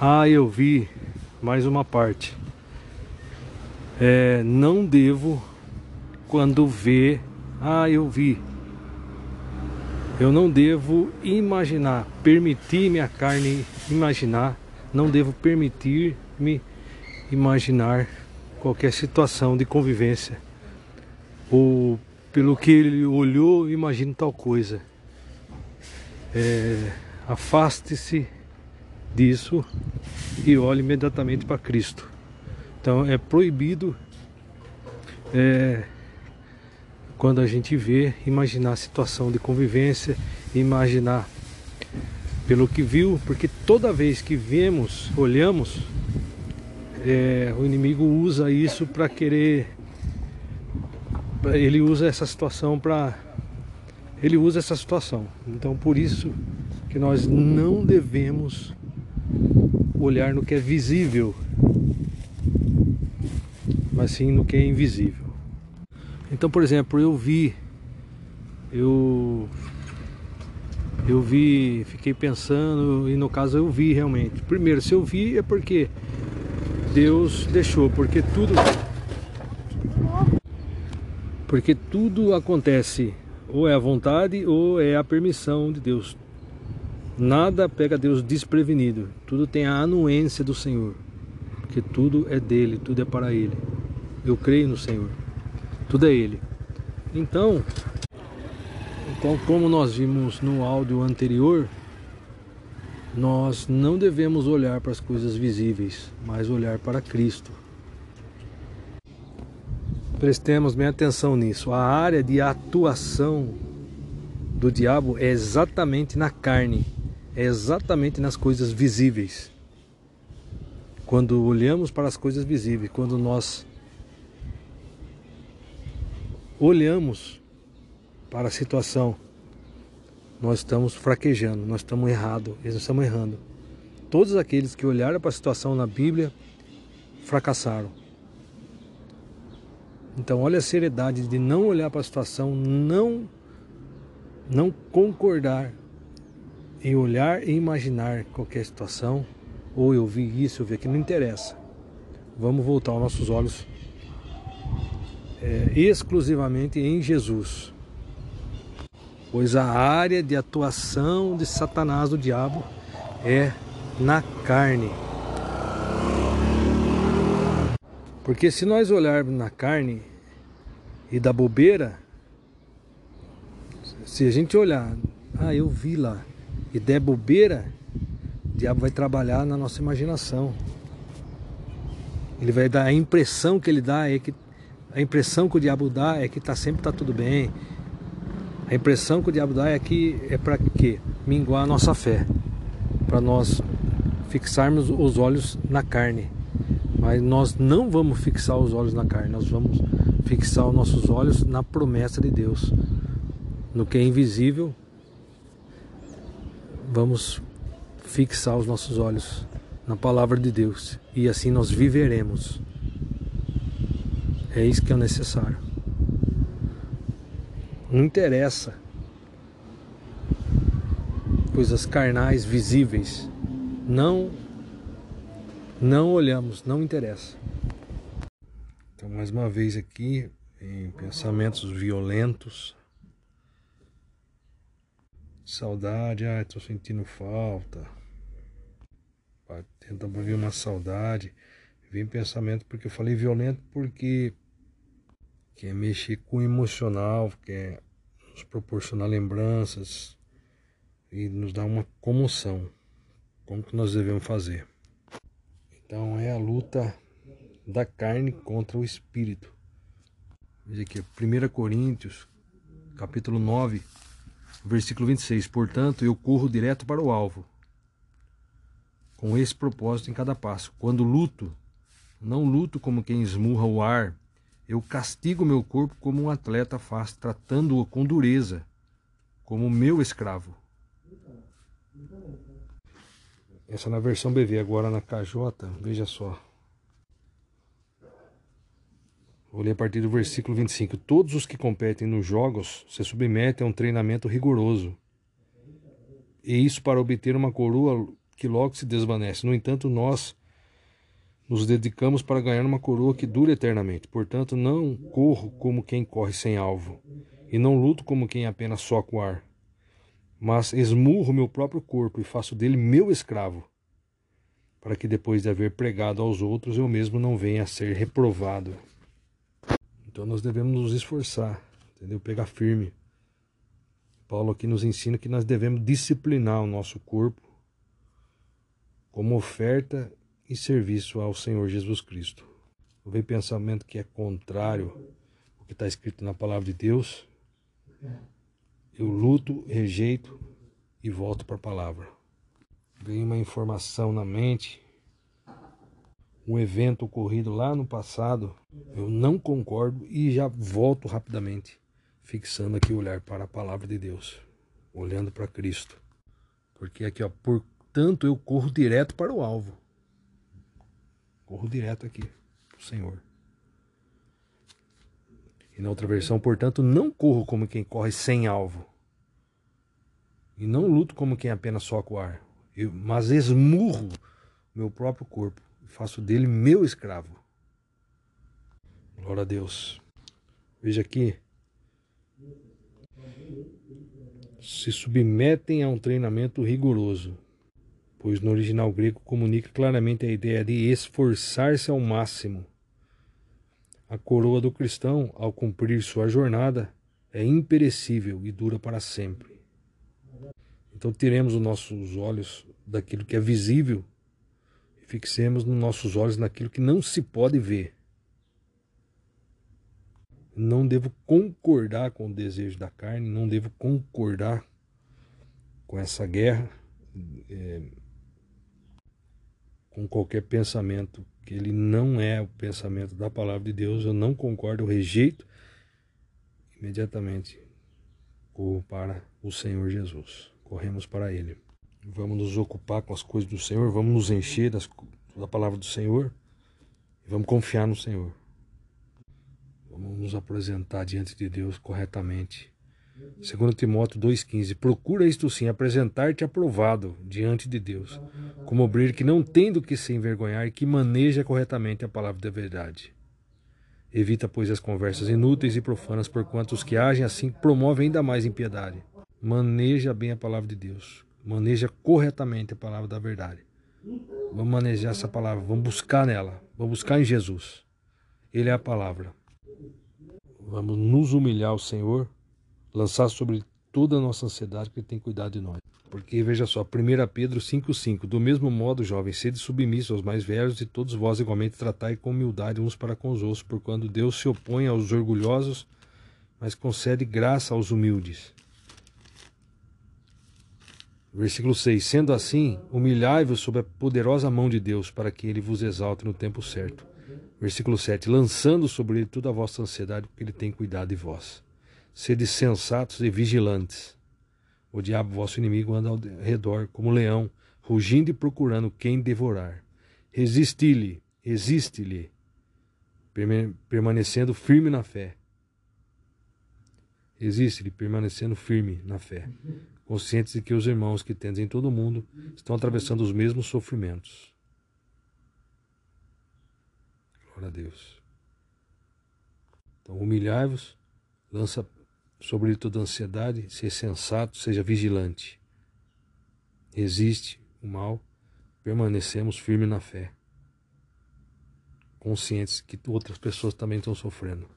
Ah, eu vi mais uma parte. É, não devo quando vê. Ah, eu vi. Eu não devo imaginar, permitir minha carne imaginar não devo permitir-me imaginar qualquer situação de convivência ou pelo que ele olhou, imagine tal coisa. É, Afaste-se disso e olhe imediatamente para Cristo. Então é proibido é, quando a gente vê, imaginar a situação de convivência, imaginar pelo que viu, porque toda vez que vemos, olhamos, é, o inimigo usa isso para querer. Ele usa essa situação para. Ele usa essa situação. Então por isso que nós não devemos olhar no que é visível, mas sim no que é invisível. Então, por exemplo, eu vi, eu eu vi, fiquei pensando e no caso eu vi realmente. Primeiro, se eu vi é porque Deus deixou, porque tudo porque tudo acontece ou é a vontade ou é a permissão de Deus. Nada pega Deus desprevenido. Tudo tem a anuência do Senhor. Porque tudo é dele, tudo é para ele. Eu creio no Senhor. Tudo é ele. Então, então, como nós vimos no áudio anterior, nós não devemos olhar para as coisas visíveis, mas olhar para Cristo. Prestemos bem atenção nisso. A área de atuação do diabo é exatamente na carne, é exatamente nas coisas visíveis. Quando olhamos para as coisas visíveis, quando nós olhamos para a situação, nós estamos fraquejando, nós estamos errados, nós estamos errando. Todos aqueles que olharam para a situação na Bíblia fracassaram. Então, olha a seriedade de não olhar para a situação, não não concordar em olhar e imaginar qualquer situação, ou eu vi isso, eu vi aquilo, não interessa. Vamos voltar os nossos olhos é, exclusivamente em Jesus pois a área de atuação de Satanás, do diabo, é na carne. Porque se nós olharmos na carne e da bobeira, se a gente olhar, ah, eu vi lá, e der bobeira, o diabo vai trabalhar na nossa imaginação. Ele vai dar a impressão que ele dá é que a impressão que o diabo dá é que tá sempre tá tudo bem, a impressão que o diabo dá é que é para quê? Minguar a nossa fé, para nós fixarmos os olhos na carne. Mas nós não vamos fixar os olhos na carne, nós vamos fixar os nossos olhos na promessa de Deus, no que é invisível. Vamos fixar os nossos olhos na palavra de Deus e assim nós viveremos. É isso que é necessário. Não interessa coisas carnais visíveis. Não não olhamos, não interessa. Então, mais uma vez aqui em pensamentos violentos. Saudade, ah, estou sentindo falta. Tenta vir uma saudade. Vem pensamento porque eu falei violento porque quer mexer com o emocional, quer nos proporcionar lembranças e nos dar uma comoção. Como que nós devemos fazer? Então é a luta da carne contra o espírito. Veja aqui, 1 Coríntios, capítulo 9, versículo 26. Portanto, eu corro direto para o alvo, com esse propósito em cada passo. Quando luto, não luto como quem esmurra o ar Eu castigo meu corpo como um atleta faz, tratando-o com dureza, como meu escravo. Essa é na versão BV, agora na KJ, veja só. Vou ler a partir do versículo 25. Todos os que competem nos jogos se submetem a um treinamento rigoroso. E isso para obter uma coroa que logo se desvanece. No entanto, nós nos dedicamos para ganhar uma coroa que dure eternamente. Portanto, não corro como quem corre sem alvo, e não luto como quem apenas soca o ar mas esmurro meu próprio corpo e faço dele meu escravo, para que depois de haver pregado aos outros eu mesmo não venha a ser reprovado. Então nós devemos nos esforçar, entendeu? Pegar firme. Paulo aqui nos ensina que nós devemos disciplinar o nosso corpo como oferta e serviço ao Senhor Jesus Cristo. Vem pensamento que é contrário ao que está escrito na palavra de Deus, eu luto, rejeito e volto para a palavra. Vem uma informação na mente, um evento ocorrido lá no passado, eu não concordo e já volto rapidamente, fixando aqui o olhar para a palavra de Deus, olhando para Cristo. Porque aqui, ó, portanto, eu corro direto para o alvo. Corro direto aqui, o Senhor. E na outra versão, portanto, não corro como quem corre sem alvo. E não luto como quem apenas soca o ar, eu, mas esmurro meu próprio corpo e faço dele meu escravo. Glória a Deus. Veja aqui. Se submetem a um treinamento rigoroso, pois no original grego comunica claramente a ideia de esforçar-se ao máximo. A coroa do cristão, ao cumprir sua jornada, é imperecível e dura para sempre. Então tiremos os nossos olhos daquilo que é visível e fixemos nos nossos olhos naquilo que não se pode ver. Não devo concordar com o desejo da carne, não devo concordar com essa guerra, é, com qualquer pensamento que ele não é o pensamento da palavra de Deus, eu não concordo, eu rejeito imediatamente corro para o Senhor Jesus corremos para Ele. Vamos nos ocupar com as coisas do Senhor, vamos nos encher das, da palavra do Senhor e vamos confiar no Senhor. Vamos nos apresentar diante de Deus corretamente. Segundo Timóteo 2,15, procura isto sim, apresentar-te aprovado diante de Deus, como obreiro que não tem do que se envergonhar e que maneja corretamente a palavra da verdade. Evita, pois, as conversas inúteis e profanas, porquanto os que agem assim promovem ainda mais impiedade. Maneja bem a palavra de Deus. Maneja corretamente a palavra da verdade. Vamos manejar essa palavra, vamos buscar nela, vamos buscar em Jesus. Ele é a palavra. Vamos nos humilhar ao Senhor, lançar sobre toda a nossa ansiedade que Ele tem cuidado de nós. Porque veja só, 1 Pedro 5,5: Do mesmo modo, jovens, sede submissos aos mais velhos, e todos vós igualmente tratai com humildade uns para com os outros, por quando Deus se opõe aos orgulhosos, mas concede graça aos humildes. Versículo 6: Sendo assim, humilhai-vos sob a poderosa mão de Deus, para que ele vos exalte no tempo certo. Versículo 7: Lançando sobre ele toda a vossa ansiedade, porque ele tem cuidado de vós. Sede sensatos e vigilantes. O diabo, vosso inimigo, anda ao redor como leão, rugindo e procurando quem devorar. Resisti-lhe, resiste-lhe, permanecendo firme na fé. Resiste-lhe, permanecendo firme na fé conscientes de que os irmãos que tens em todo o mundo estão atravessando os mesmos sofrimentos. Glória a Deus. Então, humilhai-vos, lança sobre toda ansiedade, seja sensato, seja vigilante. Resiste o mal, permanecemos firmes na fé, conscientes que outras pessoas também estão sofrendo.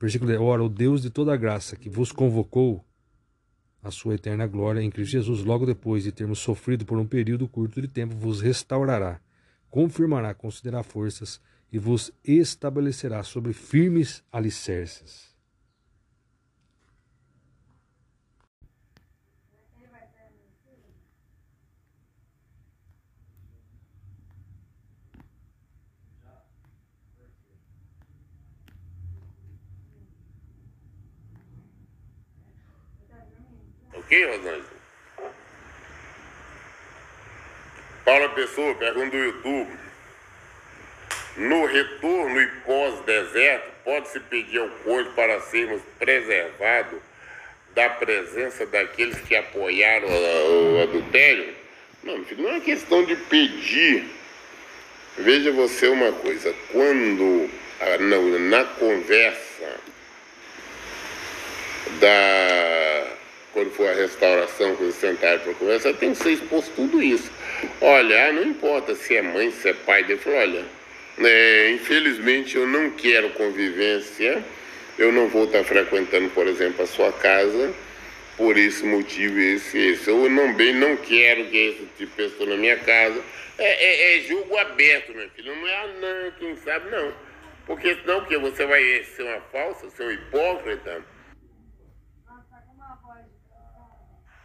Versículo 10. Ora, o Deus de toda graça que vos convocou a sua eterna glória em Cristo Jesus, logo depois de termos sofrido por um período curto de tempo, vos restaurará, confirmará, considerará forças e vos estabelecerá sobre firmes alicerces. Ok, Rosângela? Paula Pessoa, pergunta do YouTube. No retorno e pós-deserto, pode-se pedir ao corpo para sermos preservados da presença daqueles que apoiaram o adultério? Não, não é questão de pedir. Veja você uma coisa, quando na conversa da quando for a restauração, quando sentar para conversar, tem que ser exposto tudo isso. Olha, não importa se é mãe, se é pai, ele falou, olha, é, infelizmente eu não quero convivência, eu não vou estar frequentando, por exemplo, a sua casa por esse motivo, esse, esse. Eu não bem não quero que esse tipo de pessoa na minha casa. É, é, é jogo aberto, meu filho. Não é ah, não, quem sabe, não. Porque senão que você vai ser uma falsa, ser um hipócrita.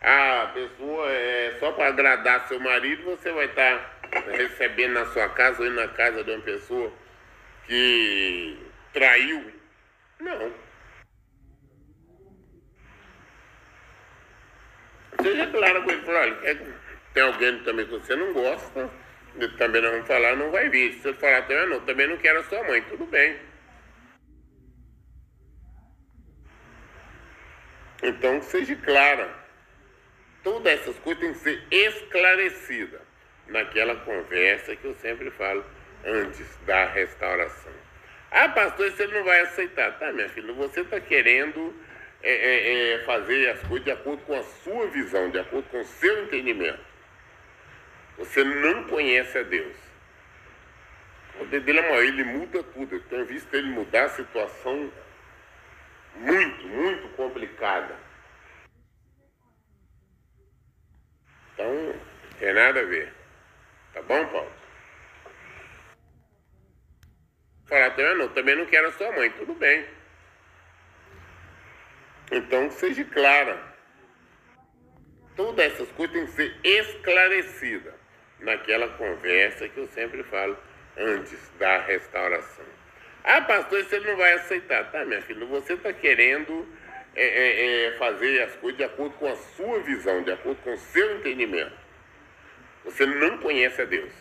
A pessoa é só para agradar seu marido, você vai estar recebendo na sua casa ou na casa de uma pessoa que traiu. Não. Seja claro com ele, fala, olha, tem alguém também que você não gosta, também não falar, não vai vir. Se você falar também, não, também não quero a sua mãe, tudo bem. Então seja clara. Todas essas coisas têm que ser esclarecidas naquela conversa que eu sempre falo antes da restauração. Ah, pastor, você não vai aceitar. Tá, minha filha, você está querendo é, é, é, fazer as coisas de acordo com a sua visão, de acordo com o seu entendimento. Você não conhece a Deus. O poder dele é maior, ele muda tudo. Eu tenho visto ele mudar a situação muito, muito complicada. Então, tem nada a ver. Tá bom, Paulo? Falar também, não, também não quero a sua mãe, tudo bem. Então, seja clara. Todas essas coisas têm que ser esclarecidas naquela conversa que eu sempre falo antes da restauração. Ah, pastor, você não vai aceitar. Tá, minha filha, você está querendo é, é, é, fazer as coisas de acordo com a sua visão, de acordo com o seu entendimento. Você não conhece a Deus.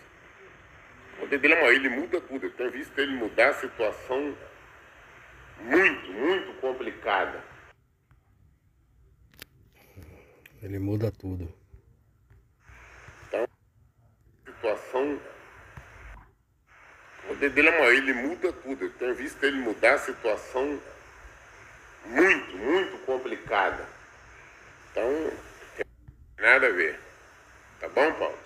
O poder dele é maior, ele muda tudo. Eu tenho visto ele mudar a situação muito, muito complicada. Ele muda tudo. Então, situação. O poder dele é maior, ele muda tudo. Eu tenho visto ele mudar a situação muito, muito complicada. Então, nada a ver. Tá bom, Paulo?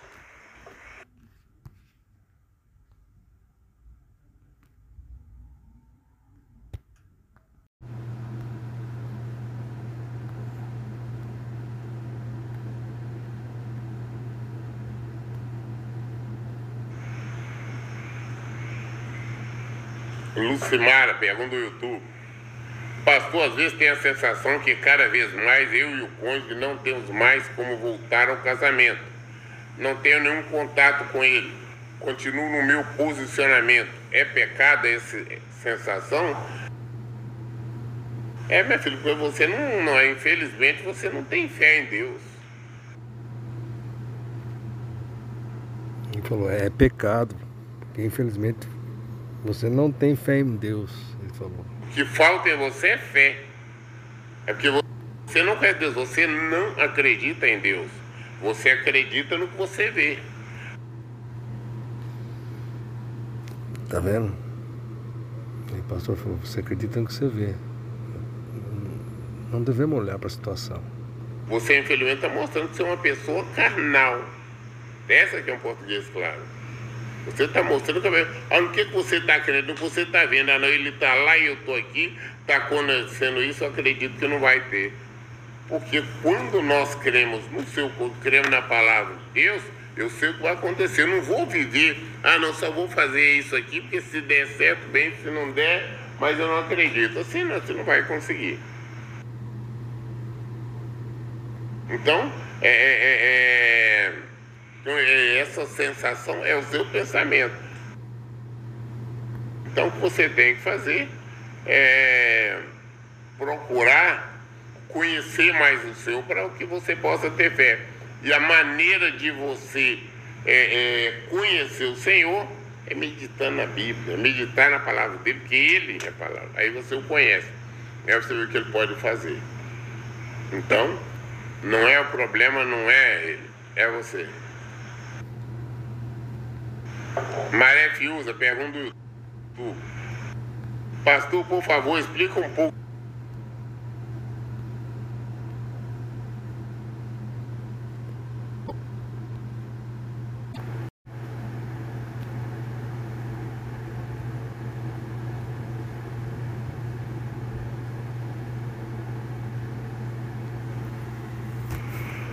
Lucimara, pergunta do YouTube. Pastor, às vezes tem a sensação que cada vez mais eu e o cônjuge não temos mais como voltar ao casamento. Não tenho nenhum contato com ele. Continuo no meu posicionamento. É pecado essa sensação? É, minha filha, porque você não, não é, infelizmente, você não tem fé em Deus. Ele falou, é pecado. Porque infelizmente você não tem fé em Deus, ele falou. Que falta em você é fé. É porque você não quer Deus, você não acredita em Deus. Você acredita no que você vê. Tá vendo? E o pastor falou, você acredita no que você vê. Não devemos olhar para a situação. Você, infelizmente, está mostrando que você é uma pessoa carnal. Essa que é um português claro. Você está mostrando também. Olha o que, que você está querendo, você está vendo. Ah, não, ele está lá e eu estou aqui, está acontecendo isso, eu acredito que não vai ter. Porque quando nós cremos no seu cremos na palavra de Deus, eu sei o que vai acontecer. Eu não vou viver, ah, não, só vou fazer isso aqui, porque se der certo, bem, se não der, mas eu não acredito. Assim não, você não vai conseguir. Então, é, é, é, é, essa sensação é o seu pensamento. Então, o que você tem que fazer é procurar conhecer mais o seu para que você possa ter fé. E a maneira de você é, é, conhecer o Senhor é meditando na Bíblia, meditar na palavra dele, porque ele é a palavra. Aí você o conhece. Aí você vê o que ele pode fazer. Então, não é o problema, não é ele, é você. Maré Fiuza pergunta do. Pastor, por favor, explica um pouco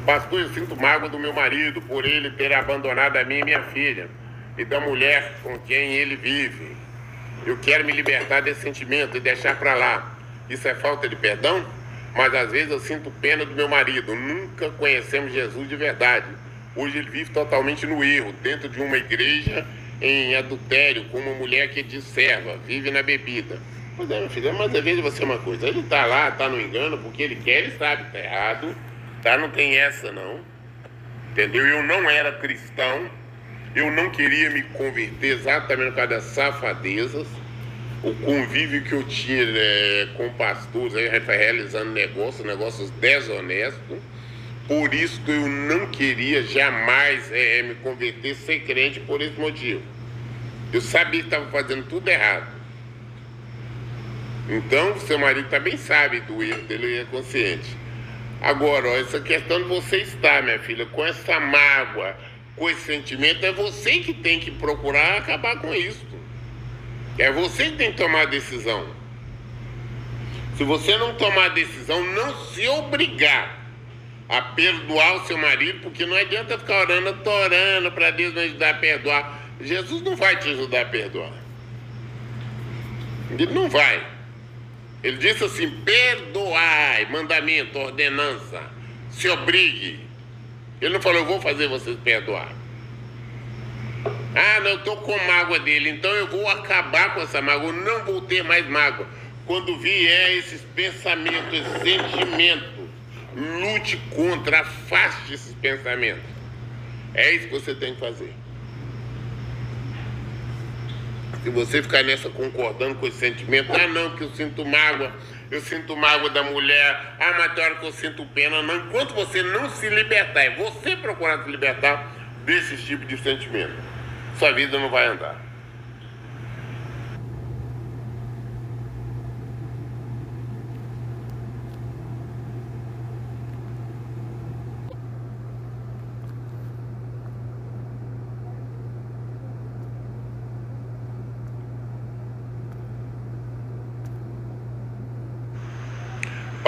Pastor, eu sinto mágoa do meu marido por ele ter abandonado a mim e minha filha e da mulher com quem ele vive. Eu quero me libertar desse sentimento e deixar para lá. Isso é falta de perdão? Mas às vezes eu sinto pena do meu marido. Nunca conhecemos Jesus de verdade. Hoje ele vive totalmente no erro, dentro de uma igreja em adultério, com uma mulher que é serva, vive na bebida. Pois é, meu filho, mas às vezes você é uma coisa. Ele está lá, está no engano, porque ele quer, ele sabe está errado Tá? Não tem essa não. Entendeu? Eu não era cristão. Eu não queria me converter exatamente por causa das safadezas. O convívio que eu tinha é, com pastores realizando negócios, negócios desonestos. Por isso que eu não queria jamais é, me converter, ser crente por esse motivo. Eu sabia que estava fazendo tudo errado. Então, seu marido também sabe do erro dele e é consciente. Agora, ó, essa questão de você estar, minha filha, com essa mágoa, com esse sentimento, é você que tem que procurar acabar com isso. É você que tem que tomar a decisão. Se você não tomar a decisão, não se obrigar a perdoar o seu marido, porque não adianta ficar orando, orando para Deus me ajudar a perdoar. Jesus não vai te ajudar a perdoar. Ele não vai. Ele disse assim: perdoai, mandamento, ordenança, se obrigue. Ele não falou, eu vou fazer vocês perdoar. Ah, não, eu estou com mágoa dele, então eu vou acabar com essa mágoa, eu não vou ter mais mágoa. Quando vier esses pensamentos, esses sentimentos, lute contra, afaste esses pensamentos. É isso que você tem que fazer. Se você ficar nessa concordando com esse sentimento, ah não, que eu sinto mágoa, eu sinto mágoa da mulher, ah, mas tem hora que eu sinto pena, não, enquanto você não se libertar, é você procurar se libertar desse tipo de sentimento, sua vida não vai andar.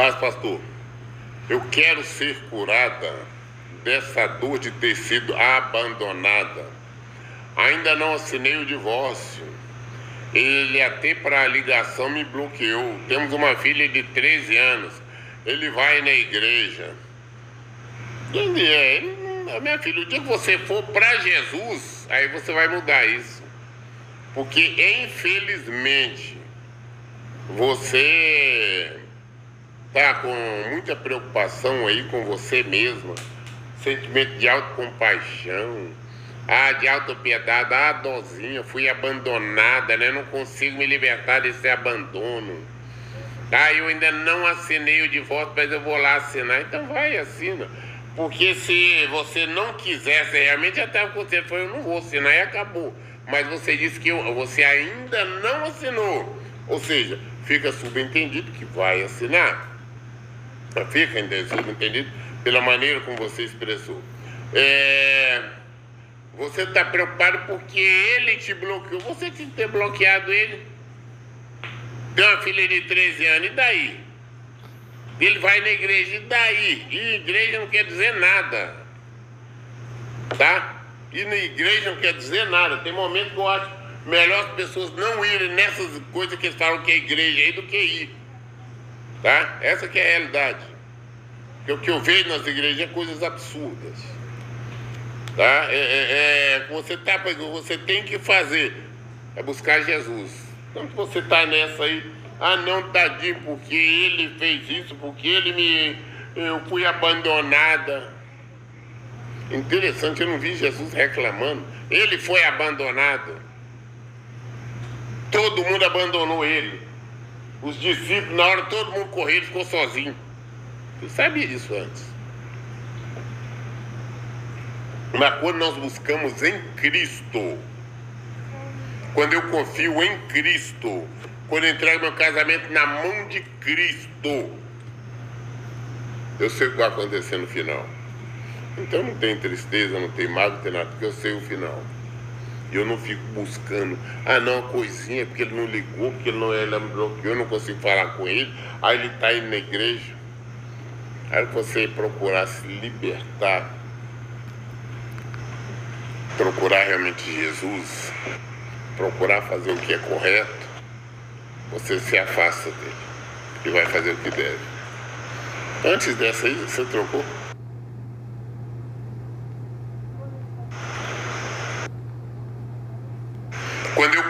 Paz, pastor. Eu quero ser curada dessa dor de ter sido abandonada. Ainda não assinei o divórcio. Ele até para a ligação me bloqueou. Temos uma filha de 13 anos. Ele vai na igreja. Ele é, ele, minha filha, o dia que você for para Jesus, aí você vai mudar isso. Porque infelizmente você tá com muita preocupação aí com você mesma, sentimento de autocompaixão, ah, de autopiedade, ah, dozinha, fui abandonada, né? Não consigo me libertar desse abandono. Ah, eu ainda não assinei o divórcio, mas eu vou lá assinar. Então vai, assina. Porque se você não quisesse realmente, até você foi, eu não vou assinar e acabou. Mas você disse que você ainda não assinou. Ou seja, fica subentendido que vai assinar. Fica entendido pela maneira como você expressou. É, você está preocupado porque ele te bloqueou. Você tinha que ter bloqueado ele. Tem uma filha de 13 anos, e daí? Ele vai na igreja, e daí? E igreja não quer dizer nada. Tá? E na igreja não quer dizer nada. Tem momentos que eu acho melhor as pessoas não irem nessas coisas que eles falam que é igreja aí do que ir. Tá? Essa que é a realidade. Porque o que eu vejo nas igrejas é coisas absurdas. Tá? É, é, é, você, tá, você tem que fazer é buscar Jesus. Então você está nessa aí, Ah não, tadinho, porque ele fez isso, porque ele me. Eu fui abandonada. Interessante, eu não vi Jesus reclamando. Ele foi abandonado. Todo mundo abandonou ele. Os discípulos, na hora todo mundo correu, ele ficou sozinho. Eu sabia disso antes. Mas quando nós buscamos em Cristo, quando eu confio em Cristo, quando eu entrego meu casamento na mão de Cristo, eu sei o que vai acontecer no final. Então não tem tristeza, não tem mágoa, não tem nada, porque eu sei o final. Eu não fico buscando, ah não, uma coisinha, porque ele não ligou, porque ele não é, ele me bloqueou, eu não consigo falar com ele, aí ele está indo na igreja. Aí você procurar se libertar, procurar realmente Jesus, procurar fazer o que é correto, você se afasta dele e vai fazer o que deve. Antes dessa aí, você trocou?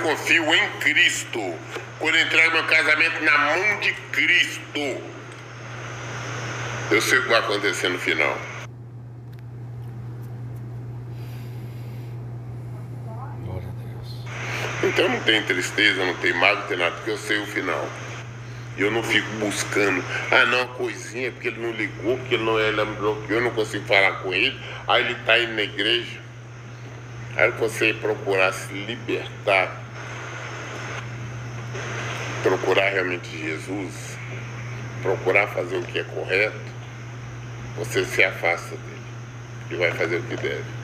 Confio em Cristo, quando entrego meu casamento na mão de Cristo, eu sei o que vai acontecer no final. Glória a Deus. Então não tem tristeza, não tem mágoa, não tem nada, porque eu sei o final. E eu não fico buscando, ah não, coisinha, porque ele não ligou, porque ele não é, ele me bloqueou, eu não consigo falar com ele, aí ele está indo na igreja. Aí você procurar se libertar, procurar realmente Jesus, procurar fazer o que é correto, você se afasta dele e vai fazer o que deve.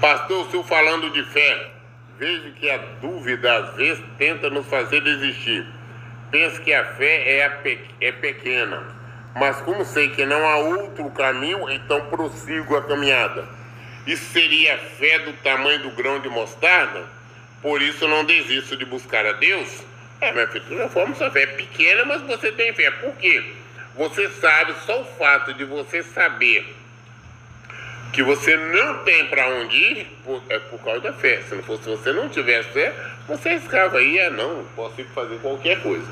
Pastor, o senhor falando de fé, vejo que a dúvida às vezes tenta nos fazer desistir. Penso que a fé é, a pe é pequena, mas como sei que não há outro caminho, então prossigo a caminhada. Isso seria a fé do tamanho do grão de mostarda? Por isso não desisto de buscar a Deus? É, minha filha, de forma, sua fé é pequena, mas você tem fé. Por quê? Você sabe, só o fato de você saber que você não tem para onde ir por, é por causa da fé. Se não fosse se você não tivesse fé, você escava aí, é não, posso ir fazer qualquer coisa,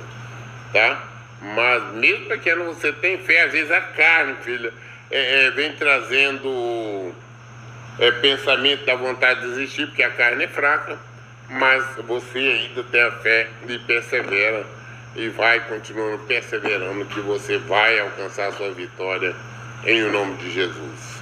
tá? Mas mesmo pequeno você tem fé, às vezes a carne, filha, é, é, vem trazendo é, pensamento da vontade de desistir, porque a carne é fraca, mas você ainda tem a fé e persevera e vai continuando perseverando que você vai alcançar a sua vitória em o nome de Jesus.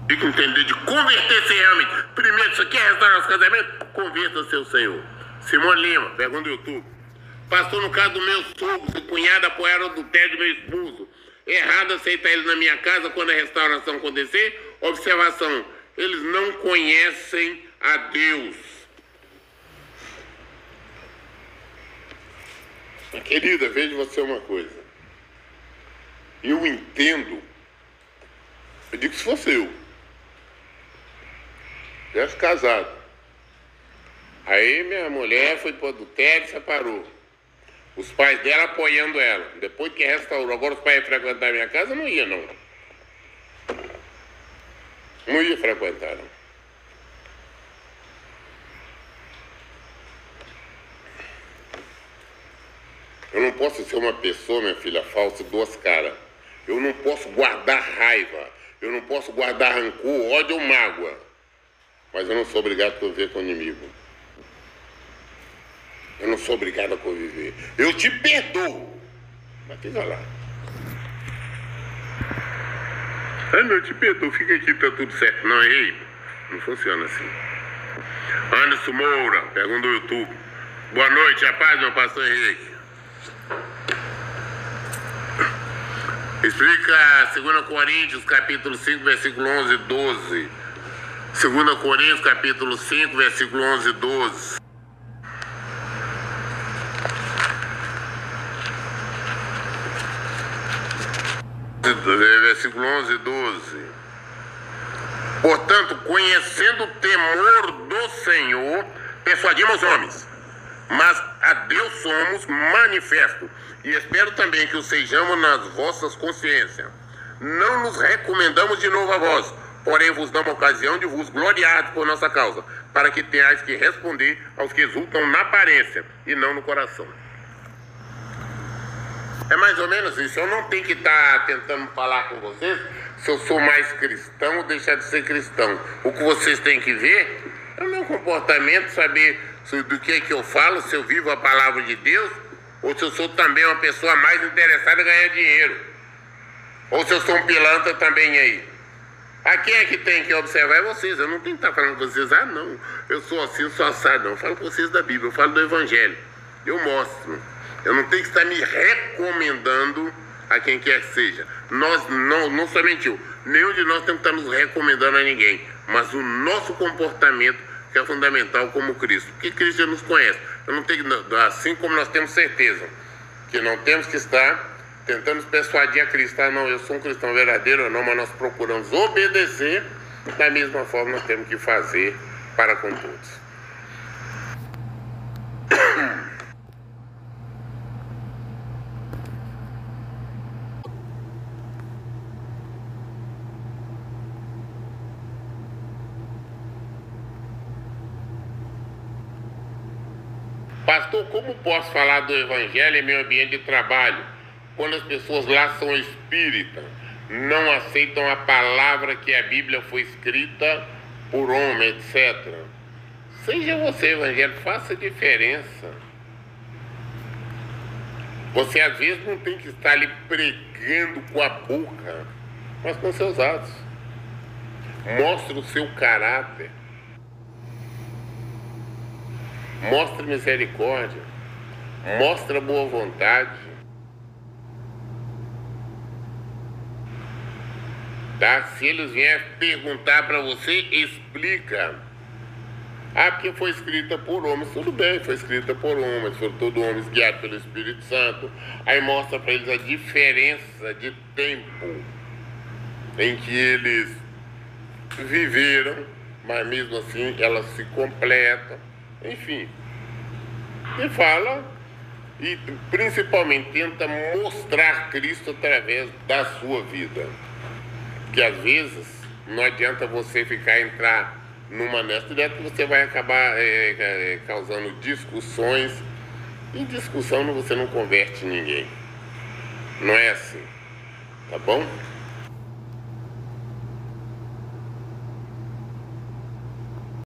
Tem entender de converter-se realmente. Primeiro, você quer restaurar nosso casamento? Converta-se ao Senhor. Simone Lima, pergunta do YouTube. Pastor, no caso do meu sogro, se cunhado apoiar o adultério do meu esposo, é errado aceitar ele na minha casa quando a restauração acontecer? Observação, eles não conhecem a Deus. Querida, veja você uma coisa. Eu entendo. Eu digo se fosse eu, tivesse casado. Aí minha mulher foi para o adultério e separou. Os pais dela apoiando ela. Depois que restaurou, agora os pais iam frequentar a minha casa, não ia não. Não ia frequentar não. Eu não posso ser uma pessoa, minha filha, falsa, duas caras. Eu não posso guardar raiva. Eu não posso guardar rancor, ódio ou mágoa. Mas eu não sou obrigado a conviver com o inimigo. Eu não sou obrigado a conviver. Eu te perdoo. Mas fica lá. Ah, não, eu te perdoo. Fica aqui, tá tudo certo. Não, ei. Não funciona assim. Anderson Moura, pergunta do YouTube. Boa noite, rapaz, meu pastor Henrique. Explica 2 Coríntios, capítulo 5, versículo 11 e 12. 2 Coríntios capítulo 5, versículo 11 e 12. Versículo 11 e 12. Portanto, conhecendo o temor do Senhor, persuadimos homens, mas a Deus somos manifesto. E espero também que o sejamos nas vossas consciências. Não nos recomendamos de novo a vós, porém vos damos ocasião de vos gloriar por nossa causa, para que tenhais que responder aos que exultam na aparência e não no coração. É mais ou menos isso. Eu não tenho que estar tá tentando falar com vocês se eu sou mais cristão ou deixar de ser cristão. O que vocês têm que ver é o meu comportamento, saber do que é que eu falo, se eu vivo a palavra de Deus, ou se eu sou também uma pessoa mais interessada em ganhar dinheiro. Ou se eu sou um pilantra também aí. A quem é que tem que observar é vocês. Eu não tenho que estar falando com vocês, ah não, eu sou assim, eu sou assado, não. Eu falo com vocês da Bíblia, eu falo do Evangelho. Eu mostro. Eu não tenho que estar me recomendando a quem quer que seja. Nós, não, não somente eu, nenhum de nós temos que estar nos recomendando a ninguém, mas o nosso comportamento que é fundamental como Cristo. Porque Cristo já nos conhece. Eu não tenho, assim como nós temos certeza que não temos que estar tentando persuadir a Cristo, ah, não, eu sou um cristão verdadeiro ou não, mas nós procuramos obedecer, da mesma forma nós temos que fazer para com todos. Pastor, como posso falar do Evangelho em meu ambiente de trabalho, quando as pessoas lá são espíritas, não aceitam a palavra que a Bíblia foi escrita por homem, etc. Seja você Evangelho, faça diferença. Você às vezes não tem que estar ali pregando com a boca, mas com seus atos. Mostre o seu caráter. mostra misericórdia, mostra boa vontade. Tá? Se eles vierem perguntar para você, explica. Ah, porque foi escrita por homens, tudo bem, foi escrita por homens, foram todos homens guiados pelo Espírito Santo. Aí mostra para eles a diferença de tempo em que eles viveram, mas mesmo assim elas se completam. Enfim, e fala e principalmente tenta mostrar Cristo através da sua vida. Que às vezes não adianta você ficar entrar numa nessa direta que você vai acabar é, é, causando discussões. Em discussão você não converte ninguém. Não é assim. Tá bom?